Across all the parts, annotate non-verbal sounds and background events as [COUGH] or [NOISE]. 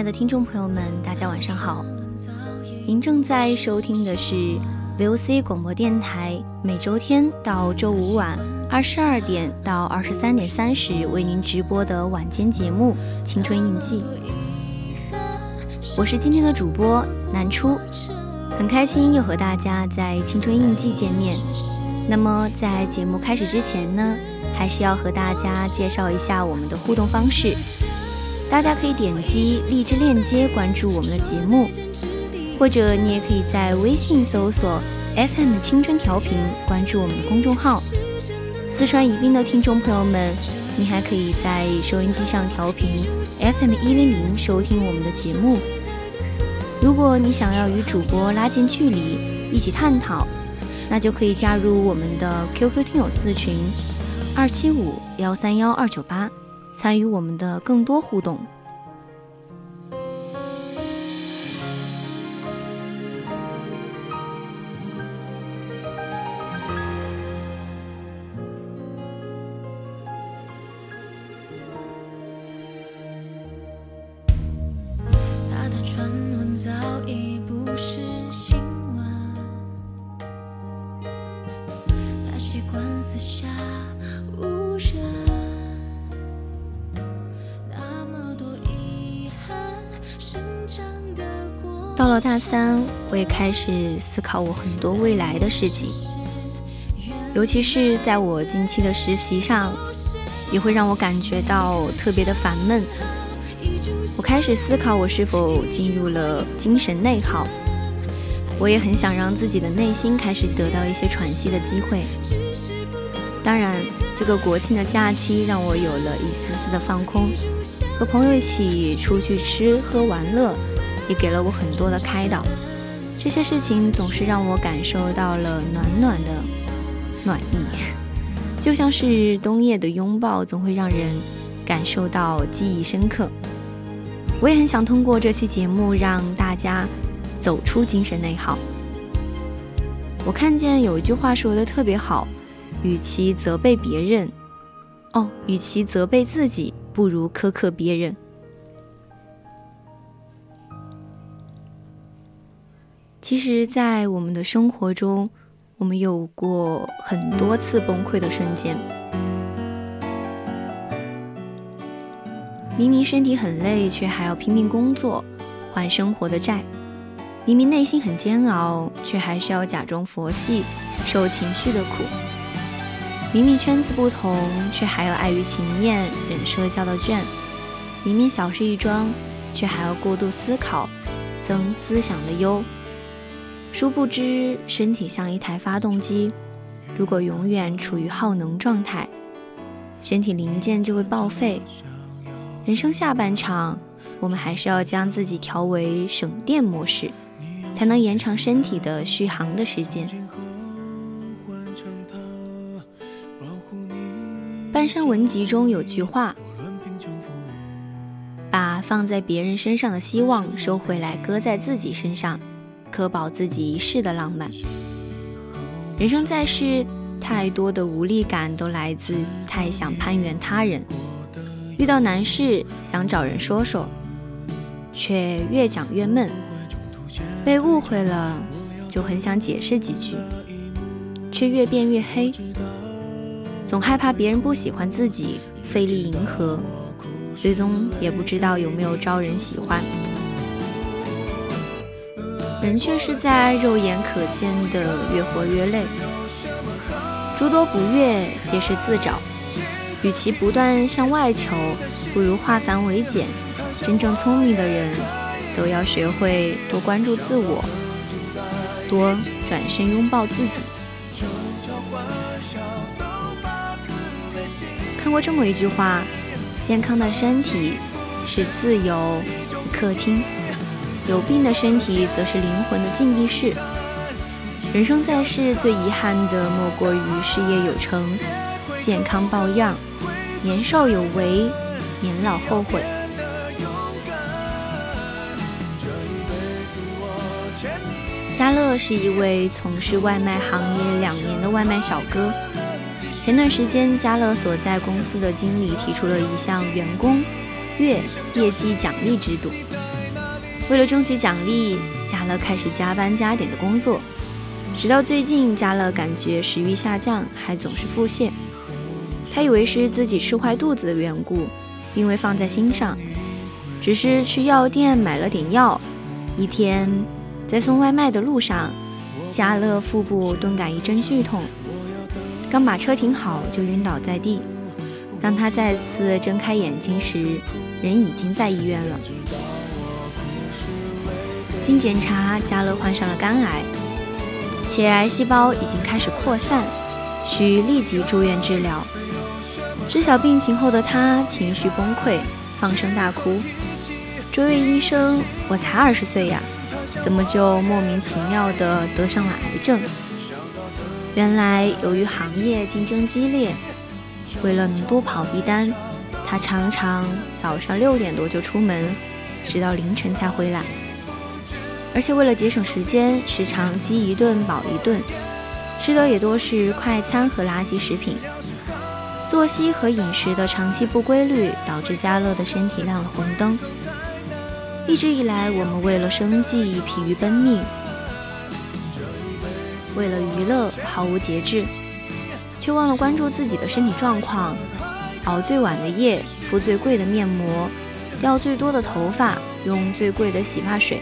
亲爱的听众朋友们，大家晚上好。您正在收听的是 VOC 广播电台，每周天到周五晚二十二点到二十三点三十为您直播的晚间节目《青春印记》。我是今天的主播南初，很开心又和大家在《青春印记》见面。那么在节目开始之前呢，还是要和大家介绍一下我们的互动方式。大家可以点击荔枝链接关注我们的节目。或者你也可以在微信搜索 FM 青春调频，关注我们的公众号。四川宜宾的听众朋友们，你还可以在收音机上调频 FM 一零零收听我们的节目。如果你想要与主播拉近距离，一起探讨，那就可以加入我们的 QQ 听友四群二七五幺三幺二九八，参与我们的更多互动。三，我也开始思考我很多未来的事情，尤其是在我近期的实习上，也会让我感觉到特别的烦闷。我开始思考我是否进入了精神内耗。我也很想让自己的内心开始得到一些喘息的机会。当然，这个国庆的假期让我有了一丝丝的放空，和朋友一起出去吃喝玩乐，也给了我很多的开导。这些事情总是让我感受到了暖暖的暖意，就像是冬夜的拥抱，总会让人感受到记忆深刻。我也很想通过这期节目让大家。走出精神内耗。我看见有一句话说的特别好，与其责备别人，哦，与其责备自己，不如苛刻别人。其实，在我们的生活中，我们有过很多次崩溃的瞬间。明明身体很累，却还要拼命工作，还生活的债。明明内心很煎熬，却还是要假装佛系，受情绪的苦。明明圈子不同，却还要碍于情面忍社交的倦。明明小事一桩，却还要过度思考，增思想的忧。殊不知，身体像一台发动机，如果永远处于耗能状态，身体零件就会报废。人生下半场，我们还是要将自己调为省电模式。才能延长身体的续航的时间。半山文集中有句话：“把放在别人身上的希望收回来，搁在自己身上，可保自己一世的浪漫。”人生在世，太多的无力感都来自太想攀援他人，遇到难事想找人说说，却越讲越闷。被误会了，就很想解释几句，却越变越黑。总害怕别人不喜欢自己，费力迎合，最终也不知道有没有招人喜欢。人却是在肉眼可见的越活越累，诸多不悦皆是自找。与其不断向外求，不如化繁为简。真正聪明的人，都要学会多关注自我，多转身拥抱自己。看过这么一句话：健康的身体是自由客厅，有病的身体则是灵魂的禁闭室。人生在世，最遗憾的莫过于事业有成、健康抱恙、年少有为、年老后悔。嘉乐是一位从事外卖行业两年的外卖小哥。前段时间，家乐所在公司的经理提出了一项员工月业绩奖励制度。为了争取奖励，家乐开始加班加点的工作。直到最近，家乐感觉食欲下降，还总是腹泻。他以为是自己吃坏肚子的缘故，并未放在心上，只是去药店买了点药。一天，在送外卖的路上，家乐腹部顿感一阵剧痛。刚把车停好，就晕倒在地。当他再次睁开眼睛时，人已经在医院了。经检查，嘉乐患上了肝癌，且癌细胞已经开始扩散，需立即住院治疗。知晓病情后的他情绪崩溃，放声大哭，追问医生：“我才二十岁呀，怎么就莫名其妙地得上了癌症？”原来，由于行业竞争激烈，为了能多跑一单，他常常早上六点多就出门，直到凌晨才回来。而且为了节省时间，时常饥一顿饱一顿，吃的也多是快餐和垃圾食品。作息和饮食的长期不规律，导致家乐的身体亮了红灯。一直以来，我们为了生计疲于奔命。为了娱乐毫无节制，却忘了关注自己的身体状况。熬最晚的夜，敷最贵的面膜，掉最多的头发，用最贵的洗发水，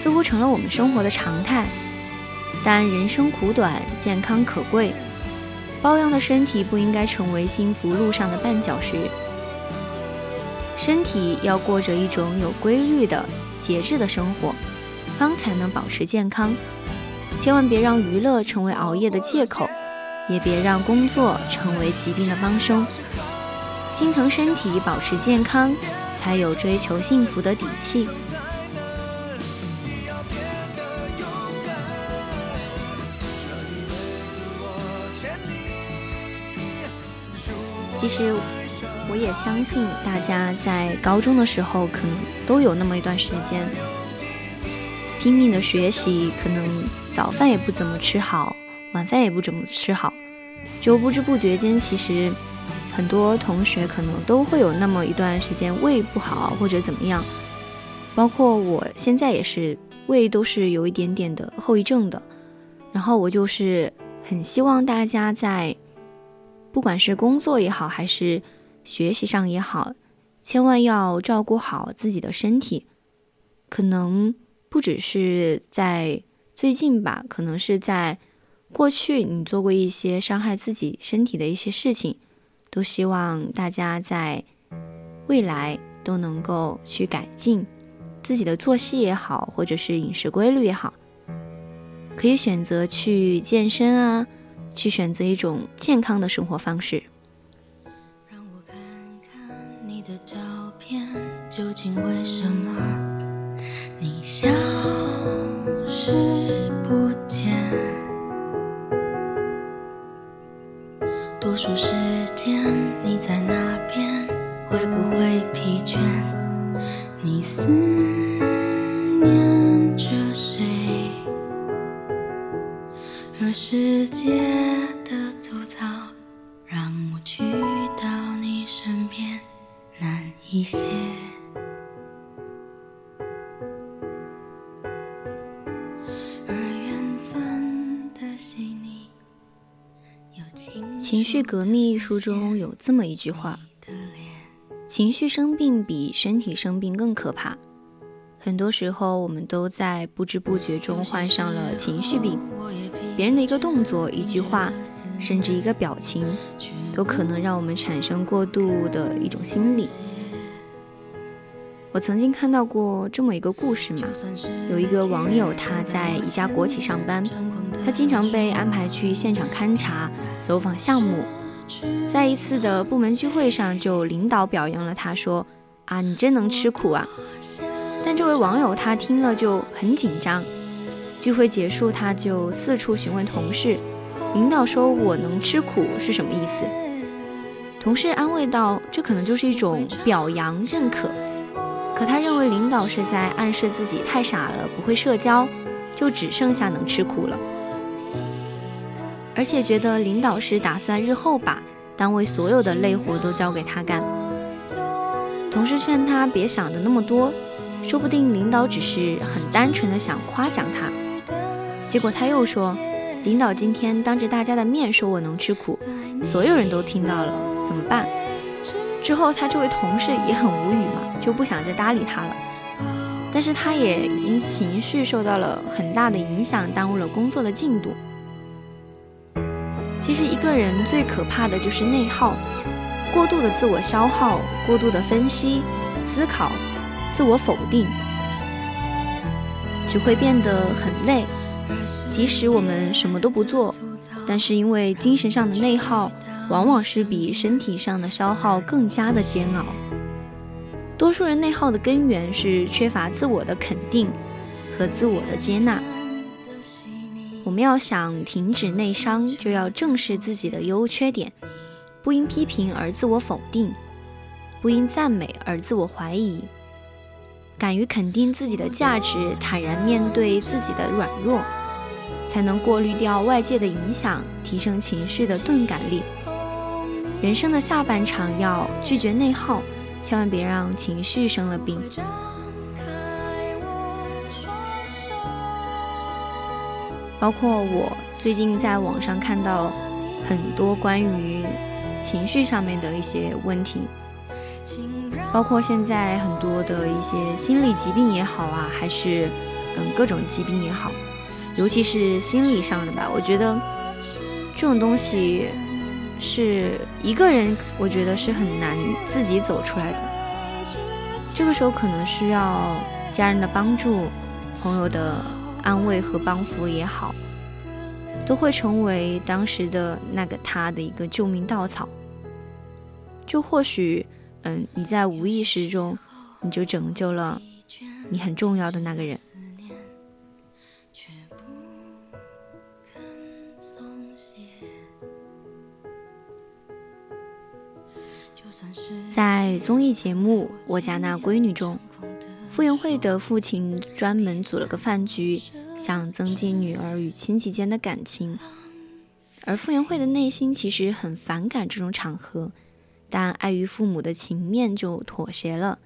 似乎成了我们生活的常态。但人生苦短，健康可贵，保养的身体不应该成为幸福路上的绊脚石。身体要过着一种有规律的、节制的生活，方才能保持健康。千万别让娱乐成为熬夜的借口，也别让工作成为疾病的帮凶。心疼身体，保持健康，才有追求幸福的底气。其实，我也相信大家在高中的时候，可能都有那么一段时间，拼命的学习，可能。早饭也不怎么吃好，晚饭也不怎么吃好，就不知不觉间，其实很多同学可能都会有那么一段时间胃不好或者怎么样，包括我现在也是胃都是有一点点的后遗症的。然后我就是很希望大家在不管是工作也好，还是学习上也好，千万要照顾好自己的身体，可能不只是在。最近吧，可能是在过去你做过一些伤害自己身体的一些事情，都希望大家在未来都能够去改进自己的作息也好，或者是饮食规律也好，可以选择去健身啊，去选择一种健康的生活方式。让我看看你的照片，究竟为什么你消失不见，多数时间你在哪边？会不会疲倦？你思世界的粗糙，让我去到你身边难一些而缘分的细腻。《情绪革命》一书中有这么一句话：“情绪生病比身体生病更可怕。”很多时候，我们都在不知不觉中患上了情绪病。别人的一个动作、一句话，甚至一个表情，都可能让我们产生过度的一种心理。我曾经看到过这么一个故事嘛，有一个网友他在一家国企上班，他经常被安排去现场勘察、走访项目。在一次的部门聚会上，就领导表扬了他，说：“啊，你真能吃苦啊！”但这位网友他听了就很紧张。聚会结束，他就四处询问同事：“领导说我能吃苦是什么意思？”同事安慰道：“这可能就是一种表扬、认可。”可他认为领导是在暗示自己太傻了，不会社交，就只剩下能吃苦了。而且觉得领导是打算日后把单位所有的累活都交给他干。同事劝他别想的那么多，说不定领导只是很单纯的想夸奖他。结果他又说，领导今天当着大家的面说我能吃苦，所有人都听到了，怎么办？之后他这位同事也很无语嘛。就不想再搭理他了，但是他也因情绪受到了很大的影响，耽误了工作的进度。其实一个人最可怕的就是内耗，过度的自我消耗，过度的分析、思考、自我否定，只会变得很累。即使我们什么都不做，但是因为精神上的内耗，往往是比身体上的消耗更加的煎熬。多数人内耗的根源是缺乏自我的肯定和自我的接纳。我们要想停止内伤，就要正视自己的优缺点，不因批评而自我否定，不因赞美而自我怀疑，敢于肯定自己的价值，坦然面对自己的软弱，才能过滤掉外界的影响，提升情绪的钝感力。人生的下半场要拒绝内耗。千万别让情绪生了病。包括我最近在网上看到很多关于情绪上面的一些问题，包括现在很多的一些心理疾病也好啊，还是嗯各种疾病也好，尤其是心理上的吧，我觉得这种东西。是一个人，我觉得是很难自己走出来的。这个时候可能需要家人的帮助，朋友的安慰和帮扶也好，都会成为当时的那个他的一个救命稻草。就或许，嗯，你在无意识中，你就拯救了你很重要的那个人。在综艺节目《我家那闺女》中，傅园慧的父亲专门组了个饭局，想增进女儿与亲戚间的感情。而傅园慧的内心其实很反感这种场合，但碍于父母的情面，就妥协了。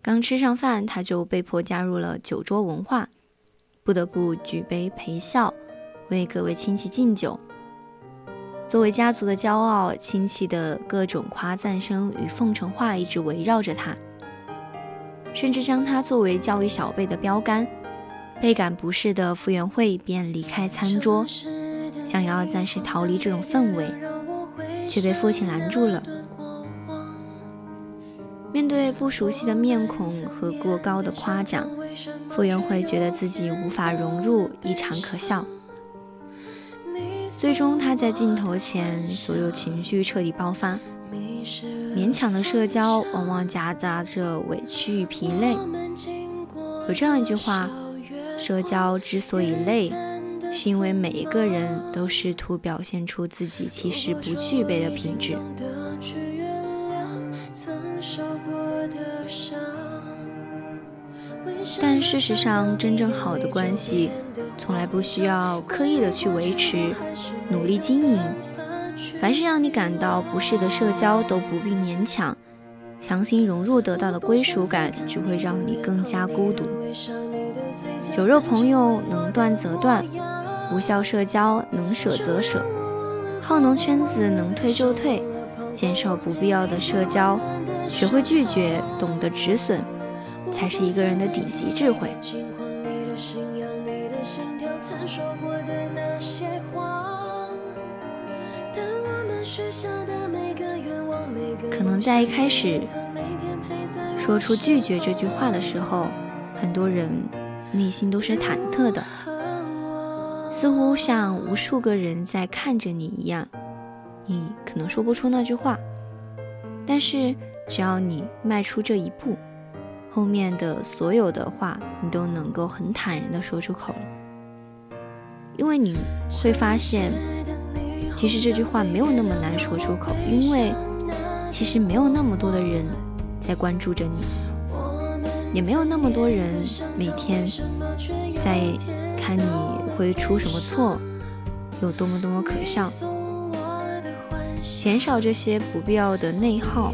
刚吃上饭，他就被迫加入了酒桌文化，不得不举杯陪笑，为各位亲戚敬酒。作为家族的骄傲，亲戚的各种夸赞声与奉承话一直围绕着他，甚至将他作为教育小辈的标杆。倍感不适的傅园慧便离开餐桌，想要暂时逃离这种氛围，却被父亲拦住了。面对不熟悉的面孔和过高的夸奖，傅园慧觉得自己无法融入，异常可笑。最终，他在镜头前，所有情绪彻底爆发。勉强的社交往往夹杂着委屈与疲累。有这样一句话：社交之所以累，是因为每一个人都试图表现出自己其实不具备的品质。但事实上，真正好的关系，从来不需要刻意的去维持，努力经营。凡是让你感到不适的社交，都不必勉强。强行融入得到的归属感，只会让你更加孤独。酒肉朋友能断则断，无效社交能舍则舍，耗能圈子能退就退，减少不必要的社交，学会拒绝，懂得止损，才是一个人的顶级智慧。可能在一开始说出拒绝这句话的时候，很多人内心都是忐忑的，似乎像无数个人在看着你一样，你可能说不出那句话。但是只要你迈出这一步，后面的所有的话你都能够很坦然的说出口了，因为你会发现。其实这句话没有那么难说出口，因为其实没有那么多的人在关注着你，也没有那么多人每天在看你会出什么错，有多么多么可笑。减少这些不必要的内耗，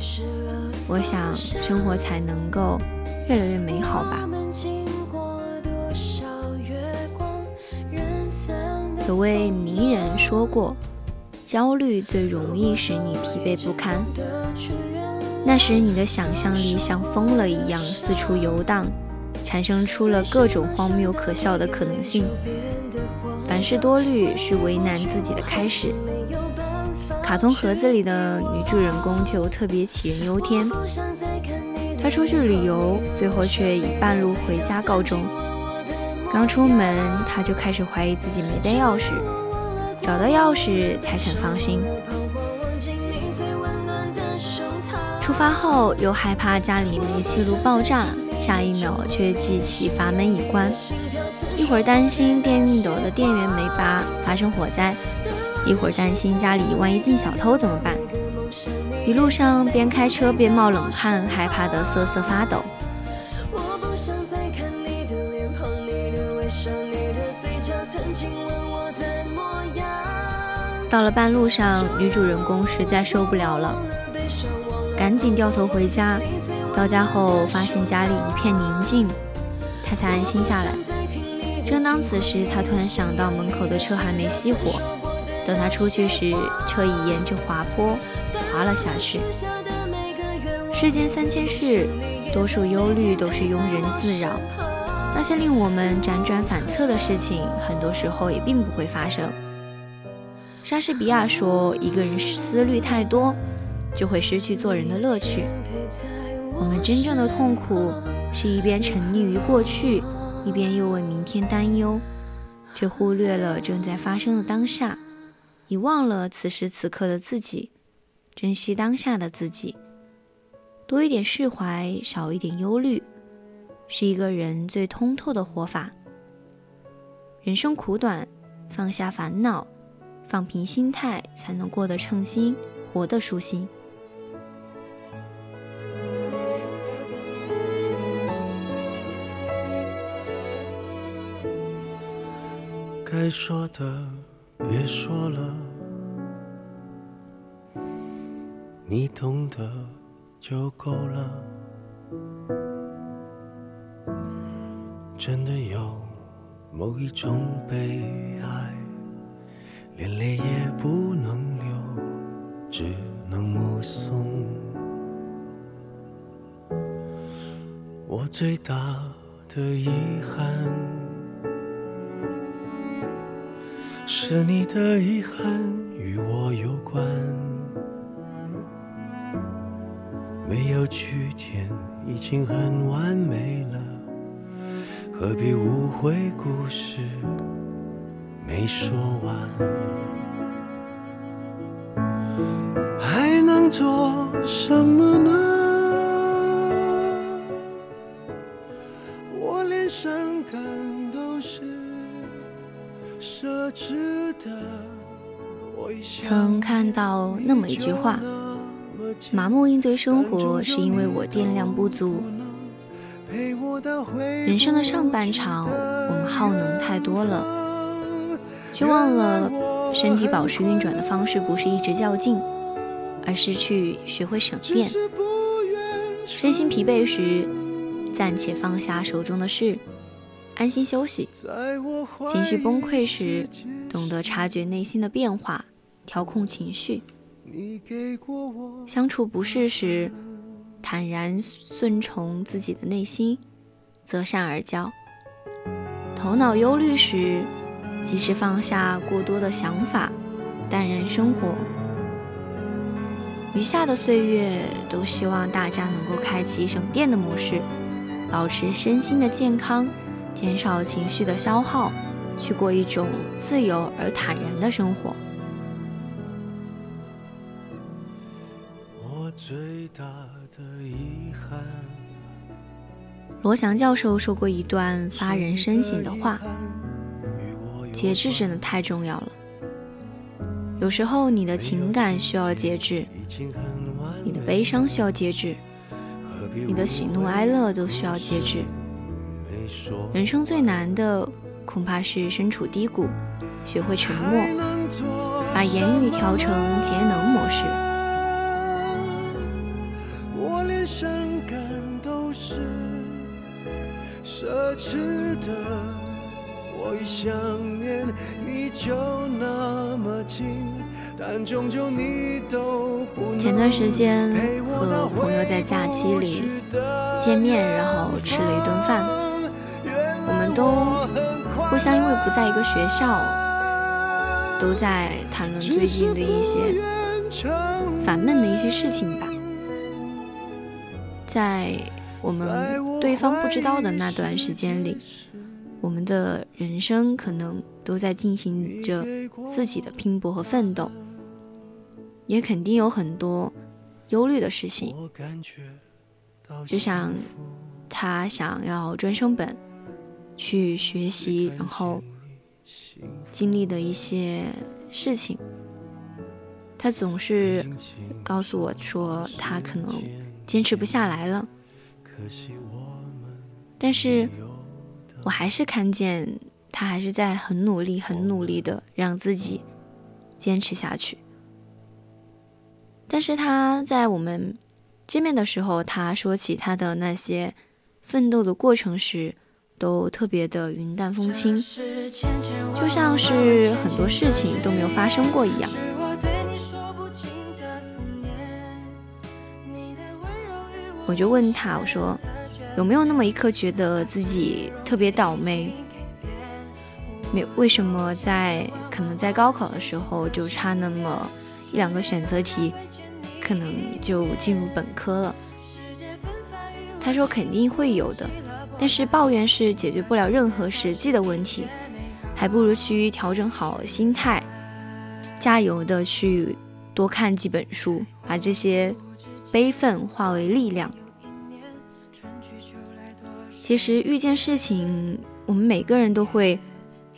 我想生活才能够越来越美好吧。有位名人说过。焦虑最容易使你疲惫不堪，那时你的想象力像疯了一样四处游荡，产生出了各种荒谬可笑的可能性。凡事多虑是为难自己的开始。卡通盒子里的女主人公就特别杞人忧天，他出去旅游，最后却以半路回家告终。刚出门，他就开始怀疑自己没带钥匙。找到钥匙才肯放心。出发后又害怕家里煤气炉爆炸，下一秒却记起阀门已关。一会儿担心电熨斗的电源没拔发生火灾，一会儿担心家里万一进小偷怎么办。一路上边开车边冒冷汗，害怕得瑟瑟发抖。到了半路上，女主人公实在受不了了，赶紧掉头回家。到家后发现家里一片宁静，她才安心下来。正当此时，她突然想到门口的车还没熄火，等她出去时，车已沿着滑坡滑了下去。世间三千事，多数忧虑都是庸人自扰。那些令我们辗转反侧的事情，很多时候也并不会发生。莎士比亚说：“一个人思虑太多，就会失去做人的乐趣。”我们真正的痛苦，是一边沉溺于过去，一边又为明天担忧，却忽略了正在发生的当下，遗忘了此时此刻的自己，珍惜当下的自己，多一点释怀，少一点忧虑，是一个人最通透的活法。人生苦短，放下烦恼。放平心态，才能过得称心，活得舒心。该说的别说了，你懂得就够了。真的有某一种悲哀。连泪也不能流，只能目送。我最大的遗憾，是你的遗憾与我有关。没有句点已经很完美了，何必误会故事？没说完，还能做什么呢？麻木应对生活，是因为我电量不足。人生的上半场，我们耗能太多了，却忘了身体保持运转的方式不是一直较劲，而是去学会省电。身心疲惫时，暂且放下手中的事，安心休息；情绪崩溃时，懂得察觉内心的变化。调控情绪，相处不适时，坦然顺从自己的内心，择善而交；头脑忧虑时，及时放下过多的想法，淡然生活。余下的岁月，都希望大家能够开启省电的模式，保持身心的健康，减少情绪的消耗，去过一种自由而坦然的生活。罗翔教授说过一段发人深省的话：节制真的太重要了。有时候你的情感需要节制，你的悲伤需要节制，你的喜怒哀乐都需要节制。人生最难的恐怕是身处低谷，学会沉默，把言语调成节能模式。的，我一想念你就那么近，但终究你都不前段时间和朋友在假期里见面，然后吃了一顿饭，我们都互相因为不在一个学校，都在谈论最近的一些烦闷的一些事情吧，在。我们对方不知道的那段时间里，我们的人生可能都在进行着自己的拼搏和奋斗，也肯定有很多忧虑的事情。就像他想要专升本去学习，然后经历的一些事情，他总是告诉我说他可能坚持不下来了。但是，我还是看见他还是在很努力、很努力的让自己坚持下去。但是他在我们见面的时候，他说起他的那些奋斗的过程时，都特别的云淡风轻，就像是很多事情都没有发生过一样。我就问他，我说有没有那么一刻觉得自己特别倒霉？没为什么在可能在高考的时候就差那么一两个选择题，可能就进入本科了？他说肯定会有的，但是抱怨是解决不了任何实际的问题，还不如去调整好心态，加油的去多看几本书，把这些。悲愤化为力量。其实遇见事情，我们每个人都会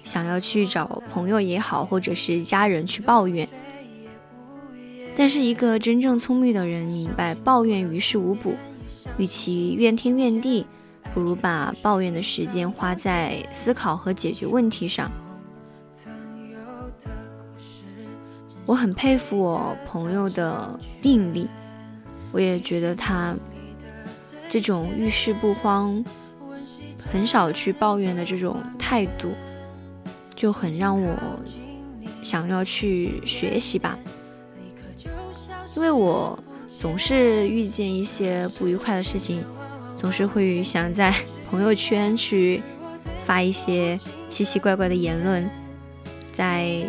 想要去找朋友也好，或者是家人去抱怨。但是一个真正聪明的人明白，抱怨于事无补，与其怨天怨地，不如把抱怨的时间花在思考和解决问题上。我很佩服我朋友的定力。我也觉得他这种遇事不慌、很少去抱怨的这种态度，就很让我想要去学习吧。因为我总是遇见一些不愉快的事情，总是会想在 [LAUGHS] 朋友圈去发一些奇奇怪怪的言论，在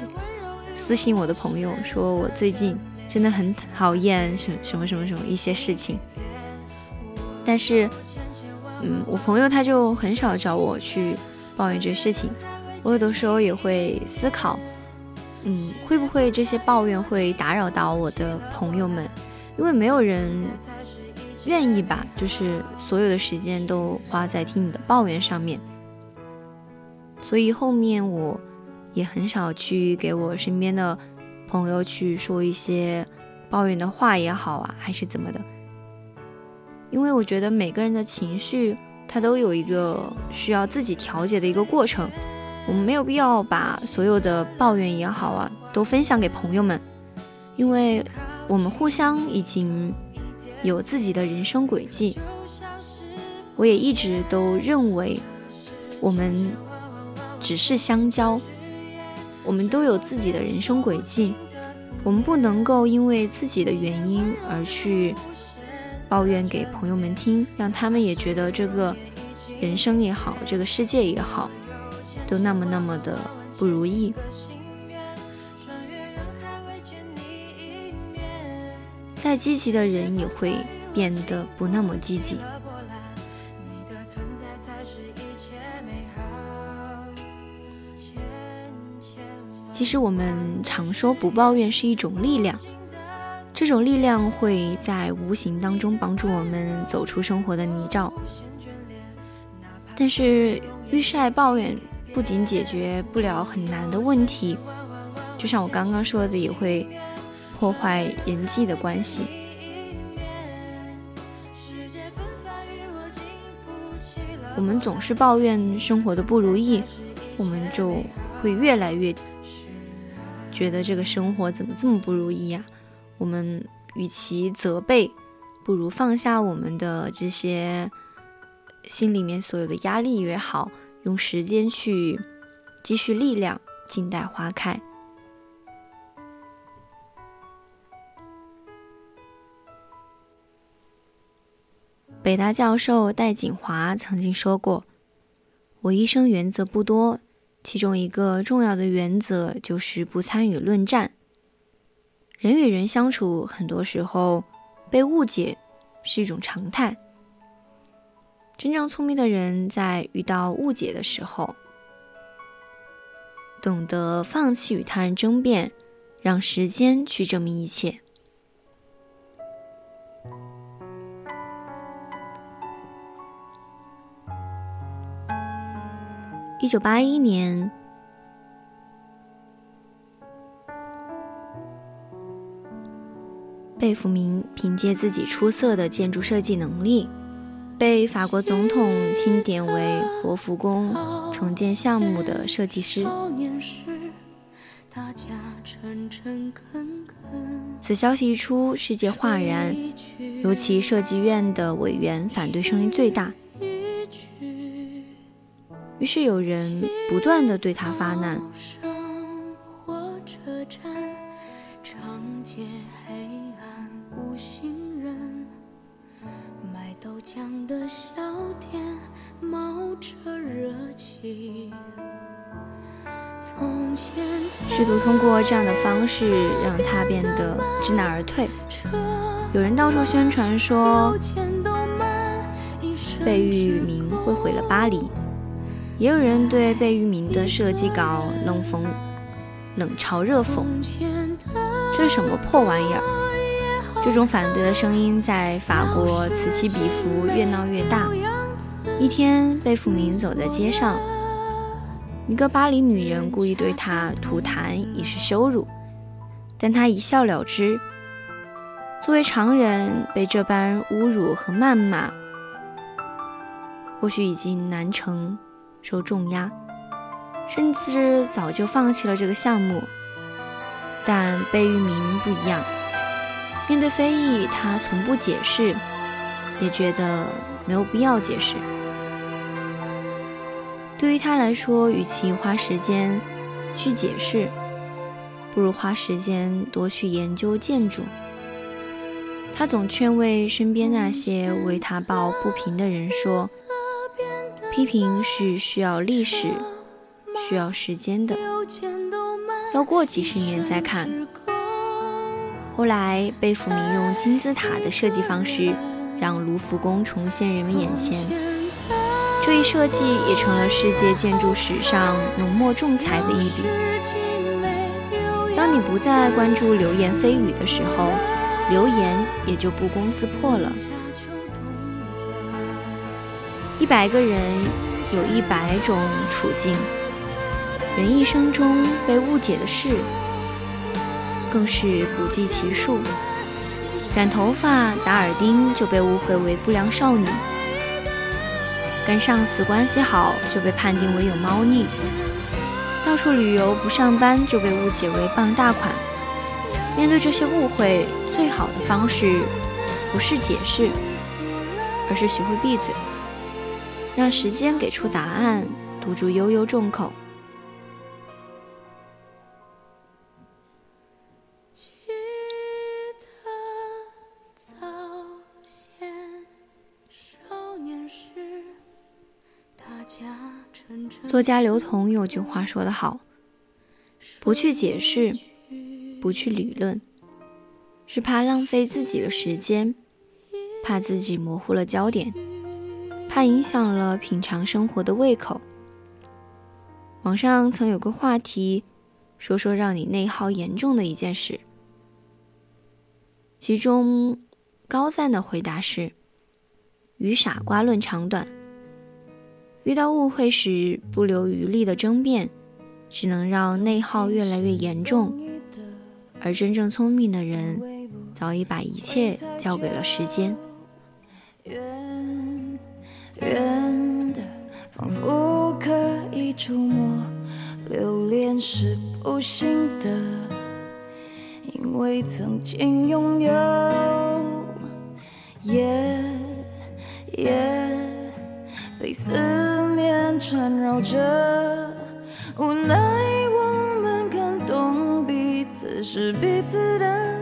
私信我的朋友说我最近。真的很讨厌什什么什么什么一些事情，但是，嗯，我朋友他就很少找我去抱怨这些事情。我有的时候也会思考，嗯，会不会这些抱怨会打扰到我的朋友们？因为没有人愿意吧，就是所有的时间都花在听你的抱怨上面。所以后面我也很少去给我身边的朋友去说一些抱怨的话也好啊，还是怎么的。因为我觉得每个人的情绪，他都有一个需要自己调节的一个过程，我们没有必要把所有的抱怨也好啊，都分享给朋友们，因为我们互相已经有自己的人生轨迹。我也一直都认为，我们只是相交，我们都有自己的人生轨迹，我们不能够因为自己的原因而去抱怨给朋友们听，让他们也觉得这个人生也好，这个世界也好，都那么那么的不如意。再积极的人也会变得不那么积极。其实我们常说不抱怨是一种力量，这种力量会在无形当中帮助我们走出生活的泥沼。但是遇事爱抱怨不仅解决不了很难的问题，就像我刚刚说的，也会破坏人际的关系。我们总是抱怨生活的不如意，我们就会越来越。觉得这个生活怎么这么不如意呀？我们与其责备，不如放下我们的这些心里面所有的压力也好，用时间去积蓄力量，静待花开。北大教授戴锦华曾经说过：“我一生原则不多。”其中一个重要的原则就是不参与论战。人与人相处，很多时候被误解是一种常态。真正聪明的人在遇到误解的时候，懂得放弃与他人争辩，让时间去证明一切。一九八一年，贝聿铭凭借自己出色的建筑设计能力，被法国总统钦点为罗浮宫重建项目的设计师。此消息一出，世界哗然，尤其设计院的委员反对声音最大。于是有人不断的对他发难。试图通过这样的方式让他变得知难而退。有人到处宣传说，贝聿铭会毁了巴黎。也有人对贝聿铭的设计稿冷讽、冷嘲热讽，这是什么破玩意儿？这种反对的声音在法国此起彼伏，越闹越大。一天，贝聿铭走在街上，一个巴黎女人故意对他吐痰以示羞辱，但他一笑了之。作为常人，被这般侮辱和谩骂，或许已经难成。受重压，甚至早就放弃了这个项目。但贝聿铭不一样，面对非议，他从不解释，也觉得没有必要解释。对于他来说，与其花时间去解释，不如花时间多去研究建筑。他总劝慰身边那些为他抱不平的人说。批评是需要历史、需要时间的，要过几十年再看。后来，贝聿铭用金字塔的设计方式，让卢浮宫重现人们眼前。这一设计也成了世界建筑史上浓墨重彩的一笔。当你不再关注流言蜚语的时候，流言也就不攻自破了。一百个人有一百种处境，人一生中被误解的事更是不计其数。染头发、打耳钉就被误会为不良少女；跟上司关系好就被判定为有猫腻；到处旅游不上班就被误解为傍大款。面对这些误会，最好的方式不是解释，而是学会闭嘴，让时间给出答案，堵住悠悠众口。作家刘同有句话说得好：“不去解释，不去理论，是怕浪费自己的时间，怕自己模糊了焦点，怕影响了品尝生活的胃口。”网上曾有个话题，说说让你内耗严重的一件事，其中高赞的回答是：“与傻瓜论长短。”遇到误会时，不留余力的争辩，只能让内耗越来越严重。而真正聪明的人，早已把一切交给了时间。远的，仿佛可以触摸；留恋是不幸的，因为曾经拥有。夜夜被思念缠绕着，无奈我们看懂彼此是彼此的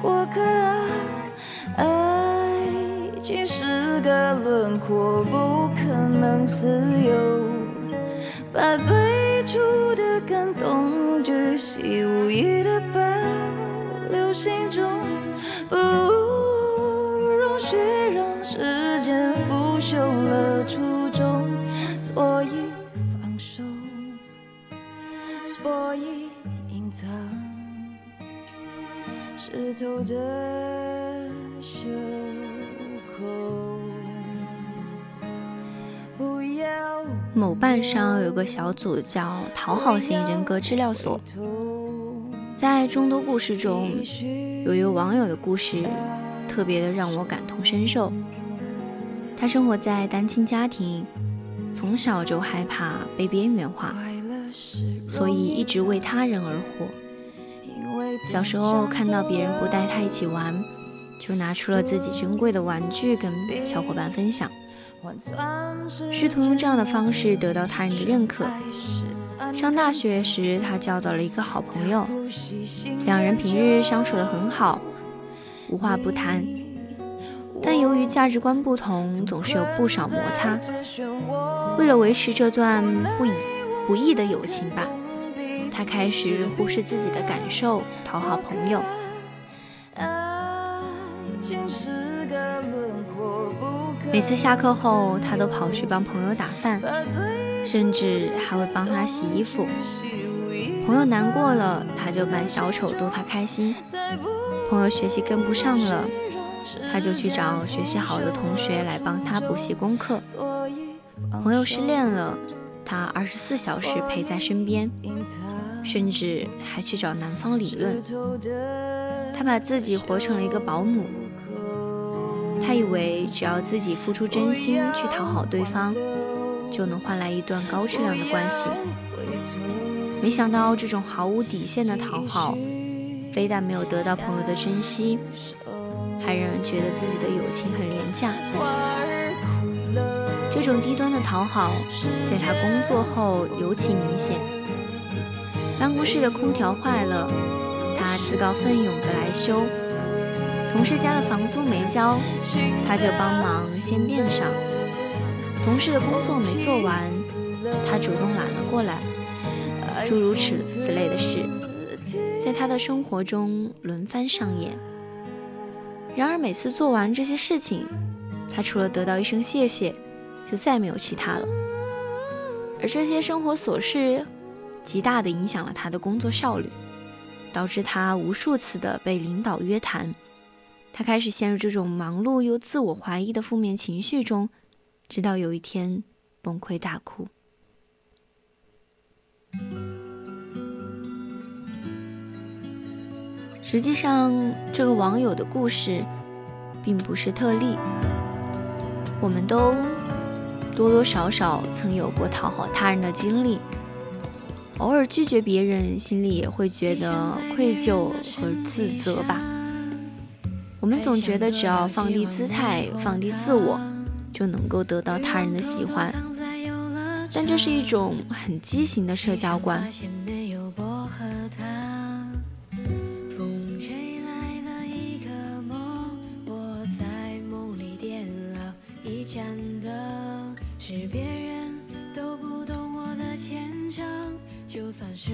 过客。爱情是个轮廓，不可能自由。把最初的感动巨细无遗的保留心中，不容许让时间腐朽了初衷，所以放手，所以隐藏湿透的袖口。不要某瓣上有个小组叫“讨好型人格治疗所”。在众多故事中，有一位网友的故事特别的让我感同身受。他生活在单亲家庭，从小就害怕被边缘化，所以一直为他人而活。小时候看到别人不带他一起玩，就拿出了自己珍贵的玩具跟小伙伴分享，试图用这样的方式得到他人的认可。上大学时，他交到了一个好朋友，两人平日相处得很好，无话不谈。但由于价值观不同，总是有不少摩擦。为了维持这段不以不易的友情吧，他开始忽视自己的感受，讨好朋友。每次下课后，他都跑去帮朋友打饭，甚至还会帮他洗衣服。朋友难过了，他就扮小丑逗他开心。朋友学习跟不上了。他就去找学习好的同学来帮他补习功课。朋友失恋了，他二十四小时陪在身边，甚至还去找男方理论。他把自己活成了一个保姆。他以为只要自己付出真心去讨好对方，就能换来一段高质量的关系。没想到这种毫无底线的讨好，非但没有得到朋友的珍惜。还让人觉得自己的友情很廉价。这种低端的讨好，在他工作后尤其明显。办公室的空调坏了，他自告奋勇的来修；同事家的房租没交，他就帮忙先垫上；同事的工作没做完，他主动揽了过来。诸如此此类的事，在他的生活中轮番上演。然而，每次做完这些事情，他除了得到一声谢谢，就再没有其他了。而这些生活琐事，极大地影响了他的工作效率，导致他无数次的被领导约谈。他开始陷入这种忙碌又自我怀疑的负面情绪中直到有一天崩溃大哭。实际上这个网友的故事并不是特例我们都多多少少曾有过讨好他人的经历偶尔拒绝别人心里也会觉得愧疚和自责吧。我们总觉得只要放低姿态，放低自我，就能够得到他人的喜欢，但这是一种很畸形的社交观。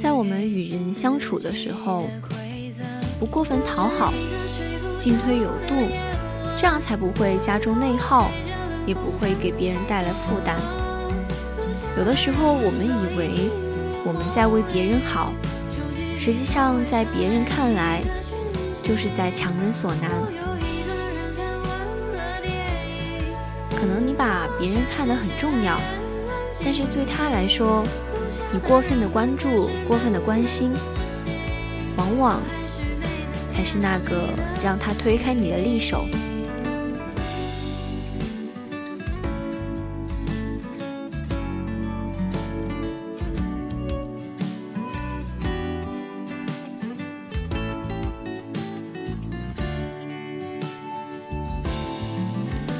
在我们与人相处的时候，不过分讨好，进退有度，这样才不会加重内耗，也不会给别人带来负担。有的时候，我们以为我们在为别人好，实际上在别人看来，就是在强人所难。可能你把别人看得很重要，但是对他来说，你过分的关注、过分的关心，往往才是那个让他推开你的利手。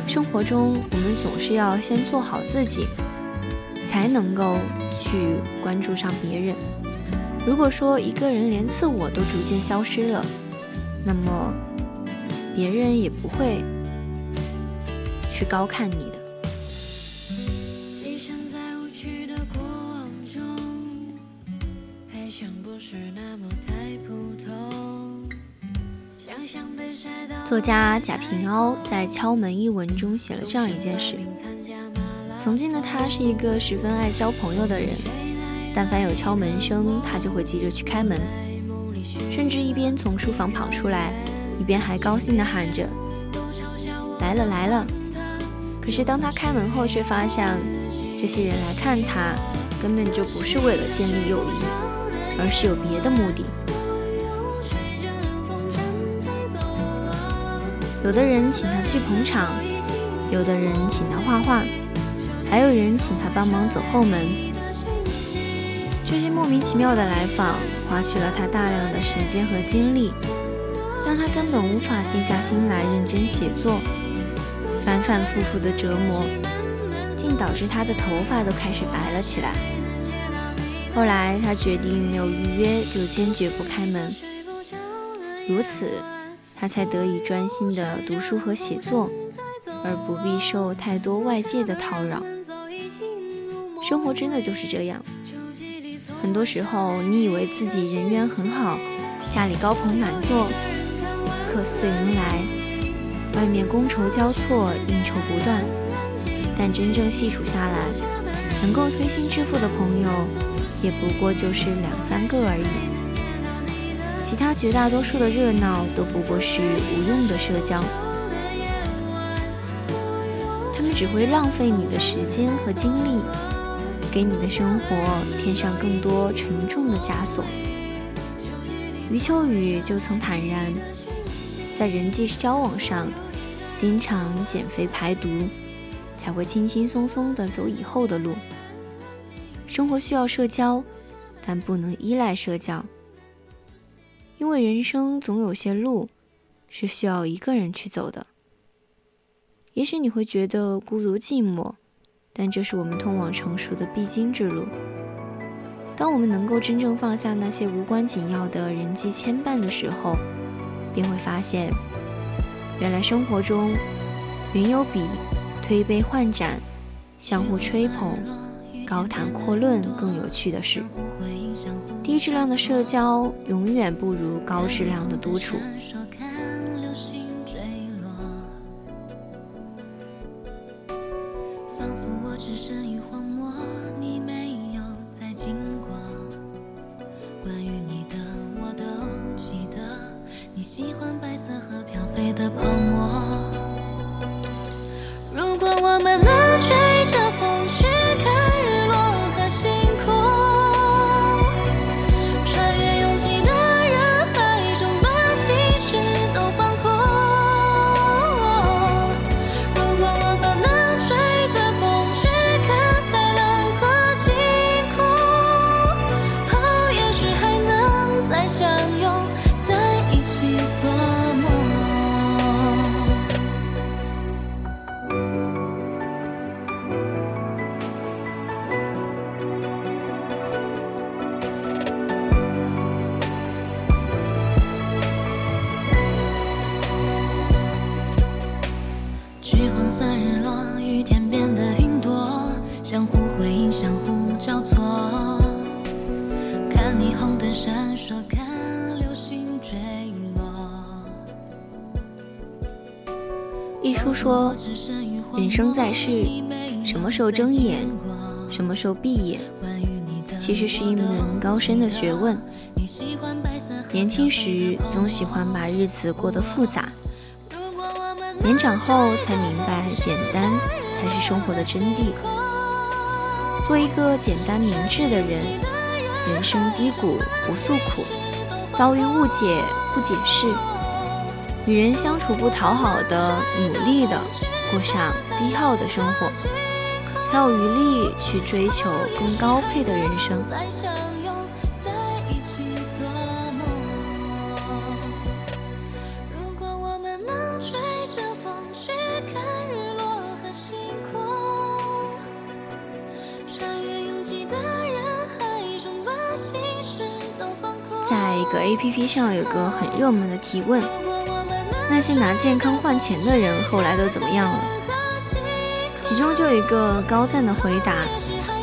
生活中，我们总是要先做好自己，才能够。去关注上别人。如果说一个人连自我都逐渐消失了，那么别人也不会去高看你的。作家贾平凹在《敲门》一文中写了这样一件事。曾经的他是一个十分爱交朋友的人，但凡有敲门声，他就会急着去开门，甚至一边从书房跑出来，一边还高兴地喊着：“来了来了！”可是当他开门后，却发现这些人来看他，根本就不是为了建立友谊，而是有别的目的。有的人请他去捧场，有的人请他画画。还有人请他帮忙走后门，这些莫名其妙的来访，花去了他大量的时间和精力，让他根本无法静下心来认真写作，反反复复的折磨，竟导致他的头发都开始白了起来。后来他决定没有预约就坚决不开门，如此，他才得以专心的读书和写作，而不必受太多外界的叨扰。生活真的就是这样，很多时候你以为自己人缘很好，家里高朋满座，客似云来，外面觥筹交错，应酬不断，但真正细数下来，能够推心置腹的朋友，也不过就是两三个而已。其他绝大多数的热闹，都不过是无用的社交，他们只会浪费你的时间和精力。给你的生活添上更多沉重的枷锁。余秋雨就曾坦然，在人际交往上，经常减肥排毒，才会轻轻松松地走以后的路。生活需要社交，但不能依赖社交，因为人生总有些路是需要一个人去走的。也许你会觉得孤独寂寞。但这是我们通往成熟的必经之路。当我们能够真正放下那些无关紧要的人际牵绊的时候，便会发现，原来生活中远有比推杯换盏、相互吹捧、高谈阔论更有趣的事。低质量的社交永远不如高质量的独处。还是，什么时候睁眼，什么时候闭眼，其实是一门高深的学问。年轻时总喜欢把日子过得复杂，年长后才明白简单才是生活的真谛。做一个简单明智的人，人生低谷不诉苦，遭遇误解不解释，与人相处不讨好的，努力的过上低耗的生活，才有余力去追求更高配的人生。在一个 APP 上有个很热门的提问：那些拿健康换钱的人后来都怎么样了？其中就有一个高赞的回答：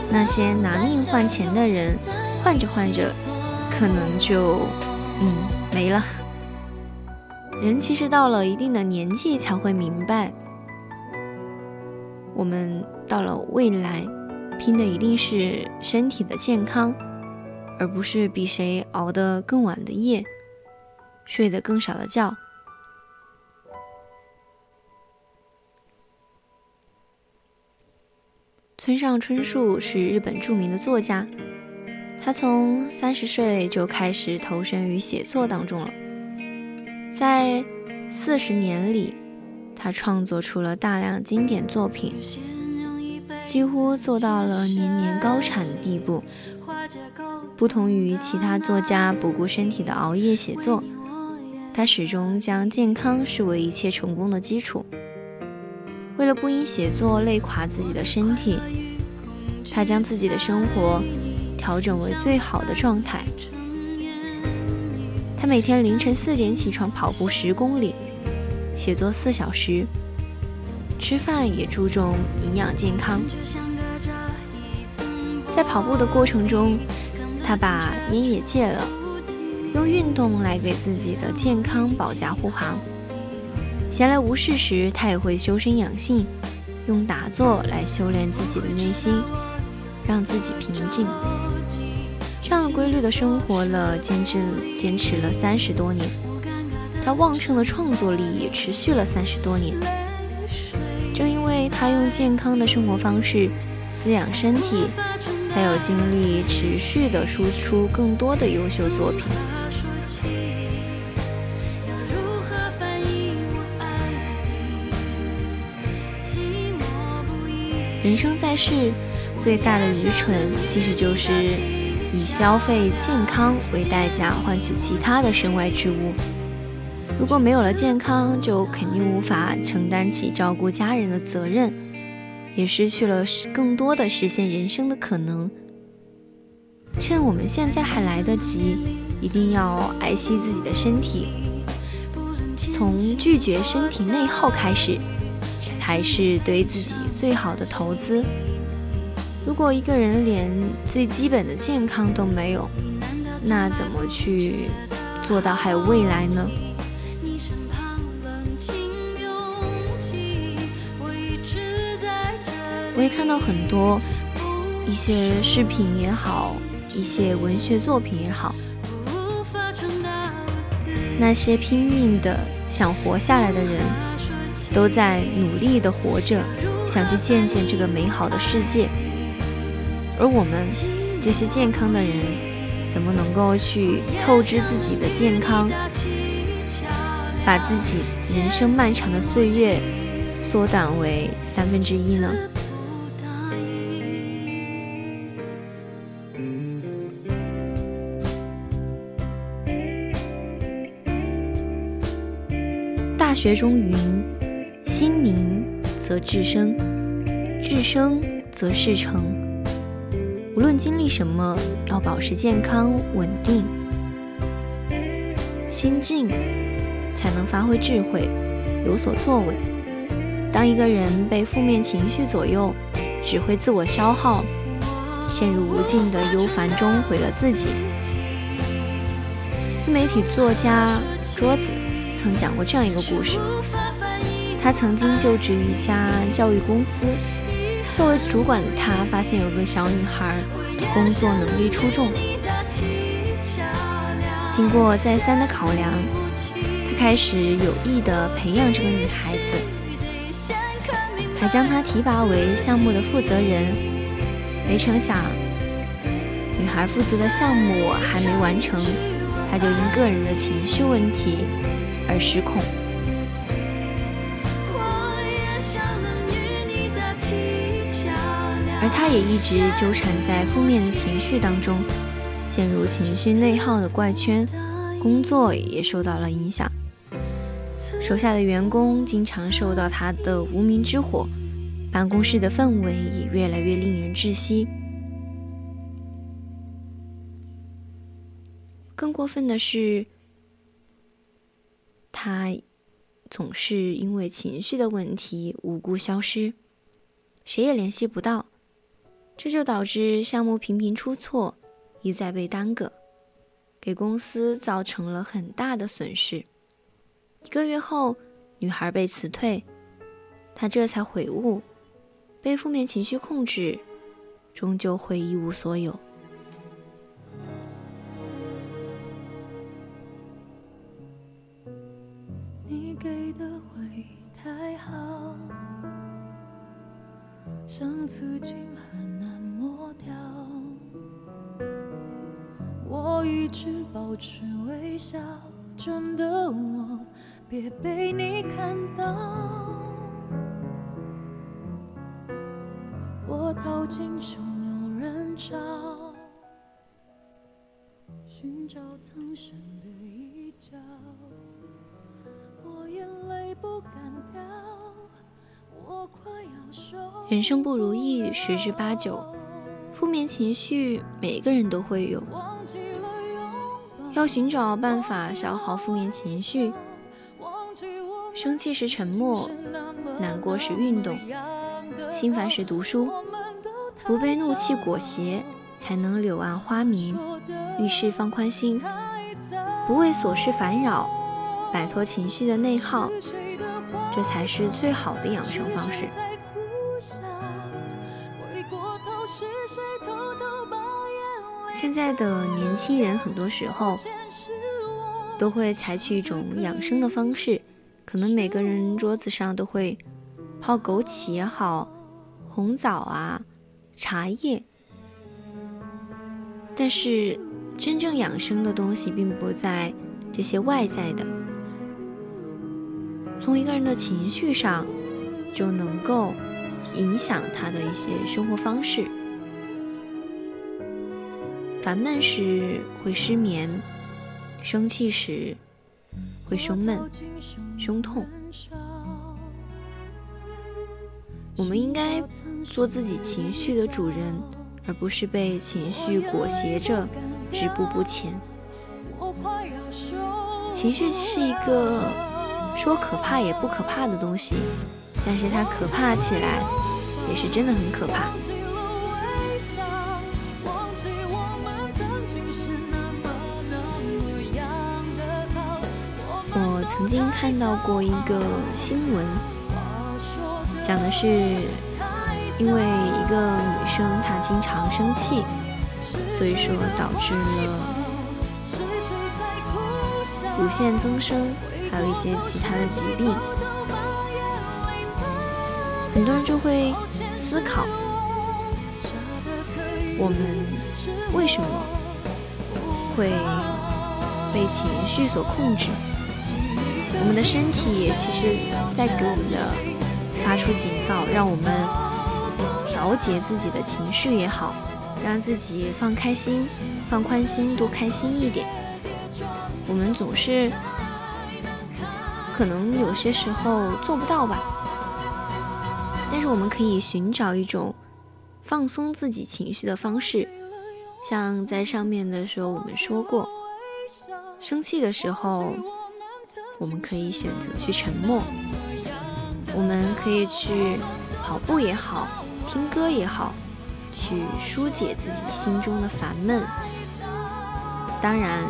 那些拿命换钱的人，换着换着，可能就嗯没了。人其实到了一定的年纪才会明白，我们到了未来，拼的一定是身体的健康。而不是比谁熬得更晚的夜，睡得更少的觉。村上春树是日本著名的作家，他从三十岁就开始投身于写作当中了，在四十年里，他创作出了大量经典作品，几乎做到了年年高产的地步。不同于其他作家不顾身体的熬夜写作，他始终将健康视为一切成功的基础。为了不因写作累垮自己的身体，他将自己的生活调整为最好的状态。他每天凌晨四点起床跑步十公里，写作四小时，吃饭也注重营养健康。在跑步的过程中，他把烟也戒了，用运动来给自己的健康保驾护航。闲来无事时，他也会修身养性，用打坐来修炼自己的内心，让自己平静。这样规律的生活了，坚持坚持了三十多年。他旺盛的创作力也持续了三十多年。正因为他用健康的生活方式滋养身体。才有精力持续的输出更多的优秀作品。人生在世，最大的愚蠢其实就是以消费健康为代价换取其他的身外之物。如果没有了健康，就肯定无法承担起照顾家人的责任。也失去了更多的实现人生的可能。趁我们现在还来得及，一定要爱惜自己的身体。从拒绝身体内耗开始，才是对自己最好的投资。如果一个人连最基本的健康都没有，那怎么去做到还有未来呢？我也看到很多一些视频也好，一些文学作品也好，那些拼命的想活下来的人，都在努力的活着，想去见见这个美好的世界。而我们这些健康的人，怎么能够去透支自己的健康，把自己人生漫长的岁月缩短为三分之一呢？大学中云：“则智生，智生则事成。无论经历什么，要保持健康稳定，心静才能发挥智慧，有所作为。当一个人被负面情绪左右，只会自我消耗，陷入无尽的忧烦中，毁了自己。自媒体作家桌子曾讲过这样一个故事：他曾经就职于一家教育公司，作为主管的他发现有个小女孩工作能力出众，经过再三的考量，他开始有意的培养这个女孩子，还将她提拔为项目的负责人。没成想，女孩负责的项目还没完成。他就因个人的情绪问题而失控，而他也一直纠缠在负面的情绪当中，陷入情绪内耗的怪圈，工作也受到了影响，手下的员工经常受到他的无名之火，办公室的氛围也越来越令人窒息。更过分的是，他总是因为情绪的问题无故消失，谁也联系不到，这就导致项目频频出错，一再被耽搁，给公司造成了很大的损失。一个月后，女孩被辞退，她这才悔悟，被负面情绪控制，终究会一无所有。像刺青直保持微笑，真的我别被你看到。我逃进汹涌人潮，寻找藏身的一角，我眼泪不敢掉。人生不如意十之八九，负面情绪每个人都会有。要寻找办法消耗负面情绪。生气时沉默，难过时运动，心烦时读书。不被怒气裹挟，才能柳暗花明。遇事放宽心，不为琐事烦扰，摆脱情绪的内耗。这才是最好的养生方式。现在的年轻人很多时候都会采取一种养生的方式，可能每个人桌子上都会泡枸杞也好，红枣啊，茶叶。但是真正养生的东西并不在这些外在的。从一个人的情绪上，就能够影响他的一些生活方式。烦闷时会失眠，生气时会胸闷、胸痛。我们应该做自己情绪的主人，而不是被情绪裹挟着止步不前。情绪是一个。说可怕也不可怕的东西，但是它可怕起来，也是真的很可怕。曾经看到过一个新闻，讲的是，因为一个女生她经常生气，所以说导致了乳腺增生。还有一些其他的疾病，很多人就会思考：我们为什么会被情绪所控制？我们的身体其实在给我们的发出警告，让我们调节自己的情绪也好，让自己放开心、放宽心、多开心一点。我们总是。可能有些时候做不到吧，但是我们可以寻找一种放松自己情绪的方式。像在上面的时候我们说过，生气的时候，我们可以选择去沉默，我们可以去跑步也好，听歌也好，去疏解自己心中的烦闷。当然，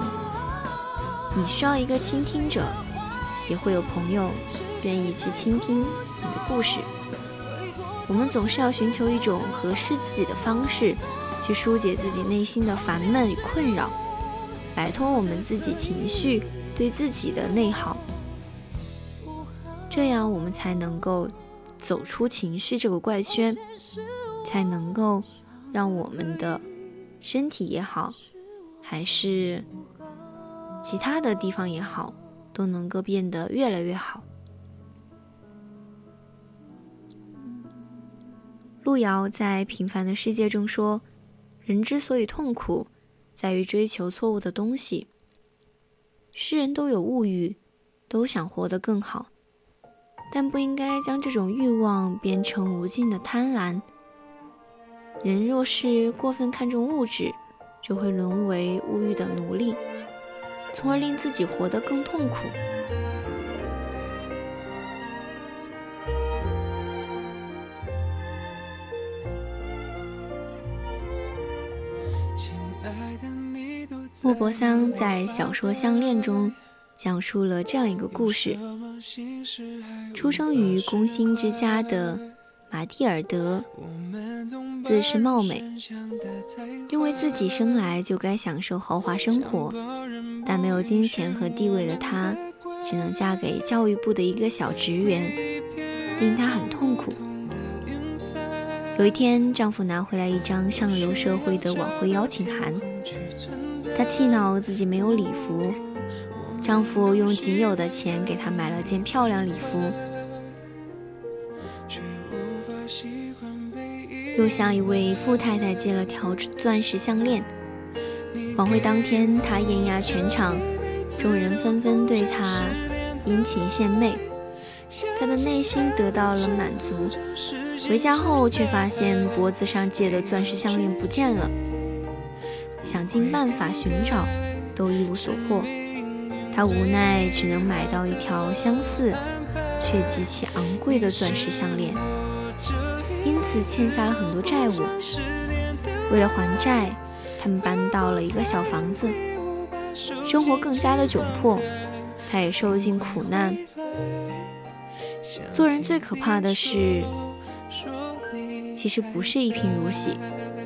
你需要一个倾听者，也会有朋友愿意去倾听你的故事。我们总是要寻求一种合适自己的方式，去疏解自己内心的烦闷与困扰，摆脱我们自己情绪对自己的内耗，这样我们才能够走出情绪这个怪圈，才能够让我们的身体也好，还是其他的地方也好，都能够变得越来越好。路遥在《平凡的世界》中说：“人之所以痛苦，在于追求错误的东西。世人都有物欲，都想活得更好，但不应该将这种欲望变成无尽的贪婪。人若是过分看重物质，就会沦为物欲的奴隶，从而令自己活得更痛苦。”莫泊桑在小说《项链》中讲述了这样一个故事：出生于工薪之家的马蒂尔德，自恃貌美，认为自己生来就该享受豪华生活，但没有金钱和地位的她，只能嫁给教育部的一个小职员，令她很痛苦。有一天，丈夫拿回来一张上流社会的晚会邀请函。她气恼自己没有礼服，丈夫用仅有的钱给她买了件漂亮礼服，又向一位富太太借了条钻石项链。晚会当天，她艳压全场，众人纷纷对她殷勤献媚，她的内心得到了满足。回家后，却发现脖子上借的钻石项链不见了。想尽办法寻找，都一无所获。他无奈，只能买到一条相似却极其昂贵的钻石项链，因此欠下了很多债务。为了还债，他们搬到了一个小房子，生活更加的窘迫。他也受尽苦难。做人最可怕的是，其实不是一贫如洗，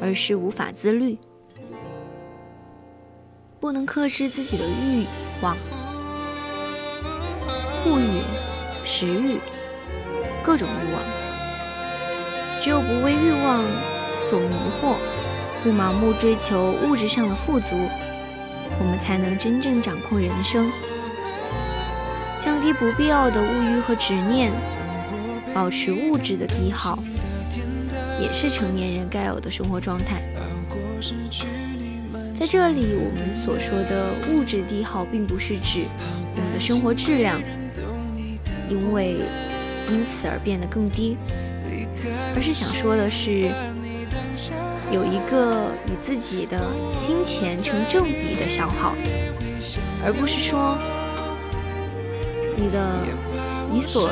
而是无法自律。不能克制自己的欲望、物欲、食欲，各种欲望。只有不为欲望所迷惑，不盲目追求物质上的富足，我们才能真正掌控人生，降低不必要的物欲和执念，保持物质的低耗，也是成年人该有的生活状态。在这里，我们所说的物质低耗，并不是指我们的生活质量因为因此而变得更低，而是想说的是，有一个与自己的金钱成正比的消耗，而不是说你的你所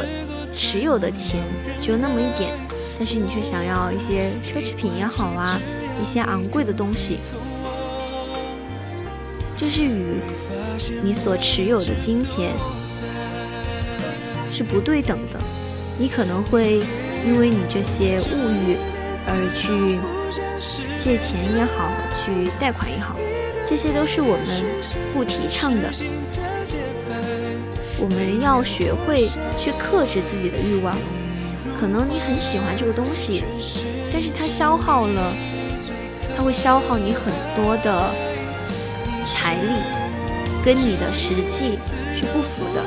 持有的钱只有那么一点，但是你却想要一些奢侈品也好啊，一些昂贵的东西。这是与你所持有的金钱是不对等的。你可能会因为你这些物欲而去借钱也好，去贷款也好，这些都是我们不提倡的。我们要学会去克制自己的欲望。可能你很喜欢这个东西，但是它消耗了，它会消耗你很多的。财力跟你的实际是不符的，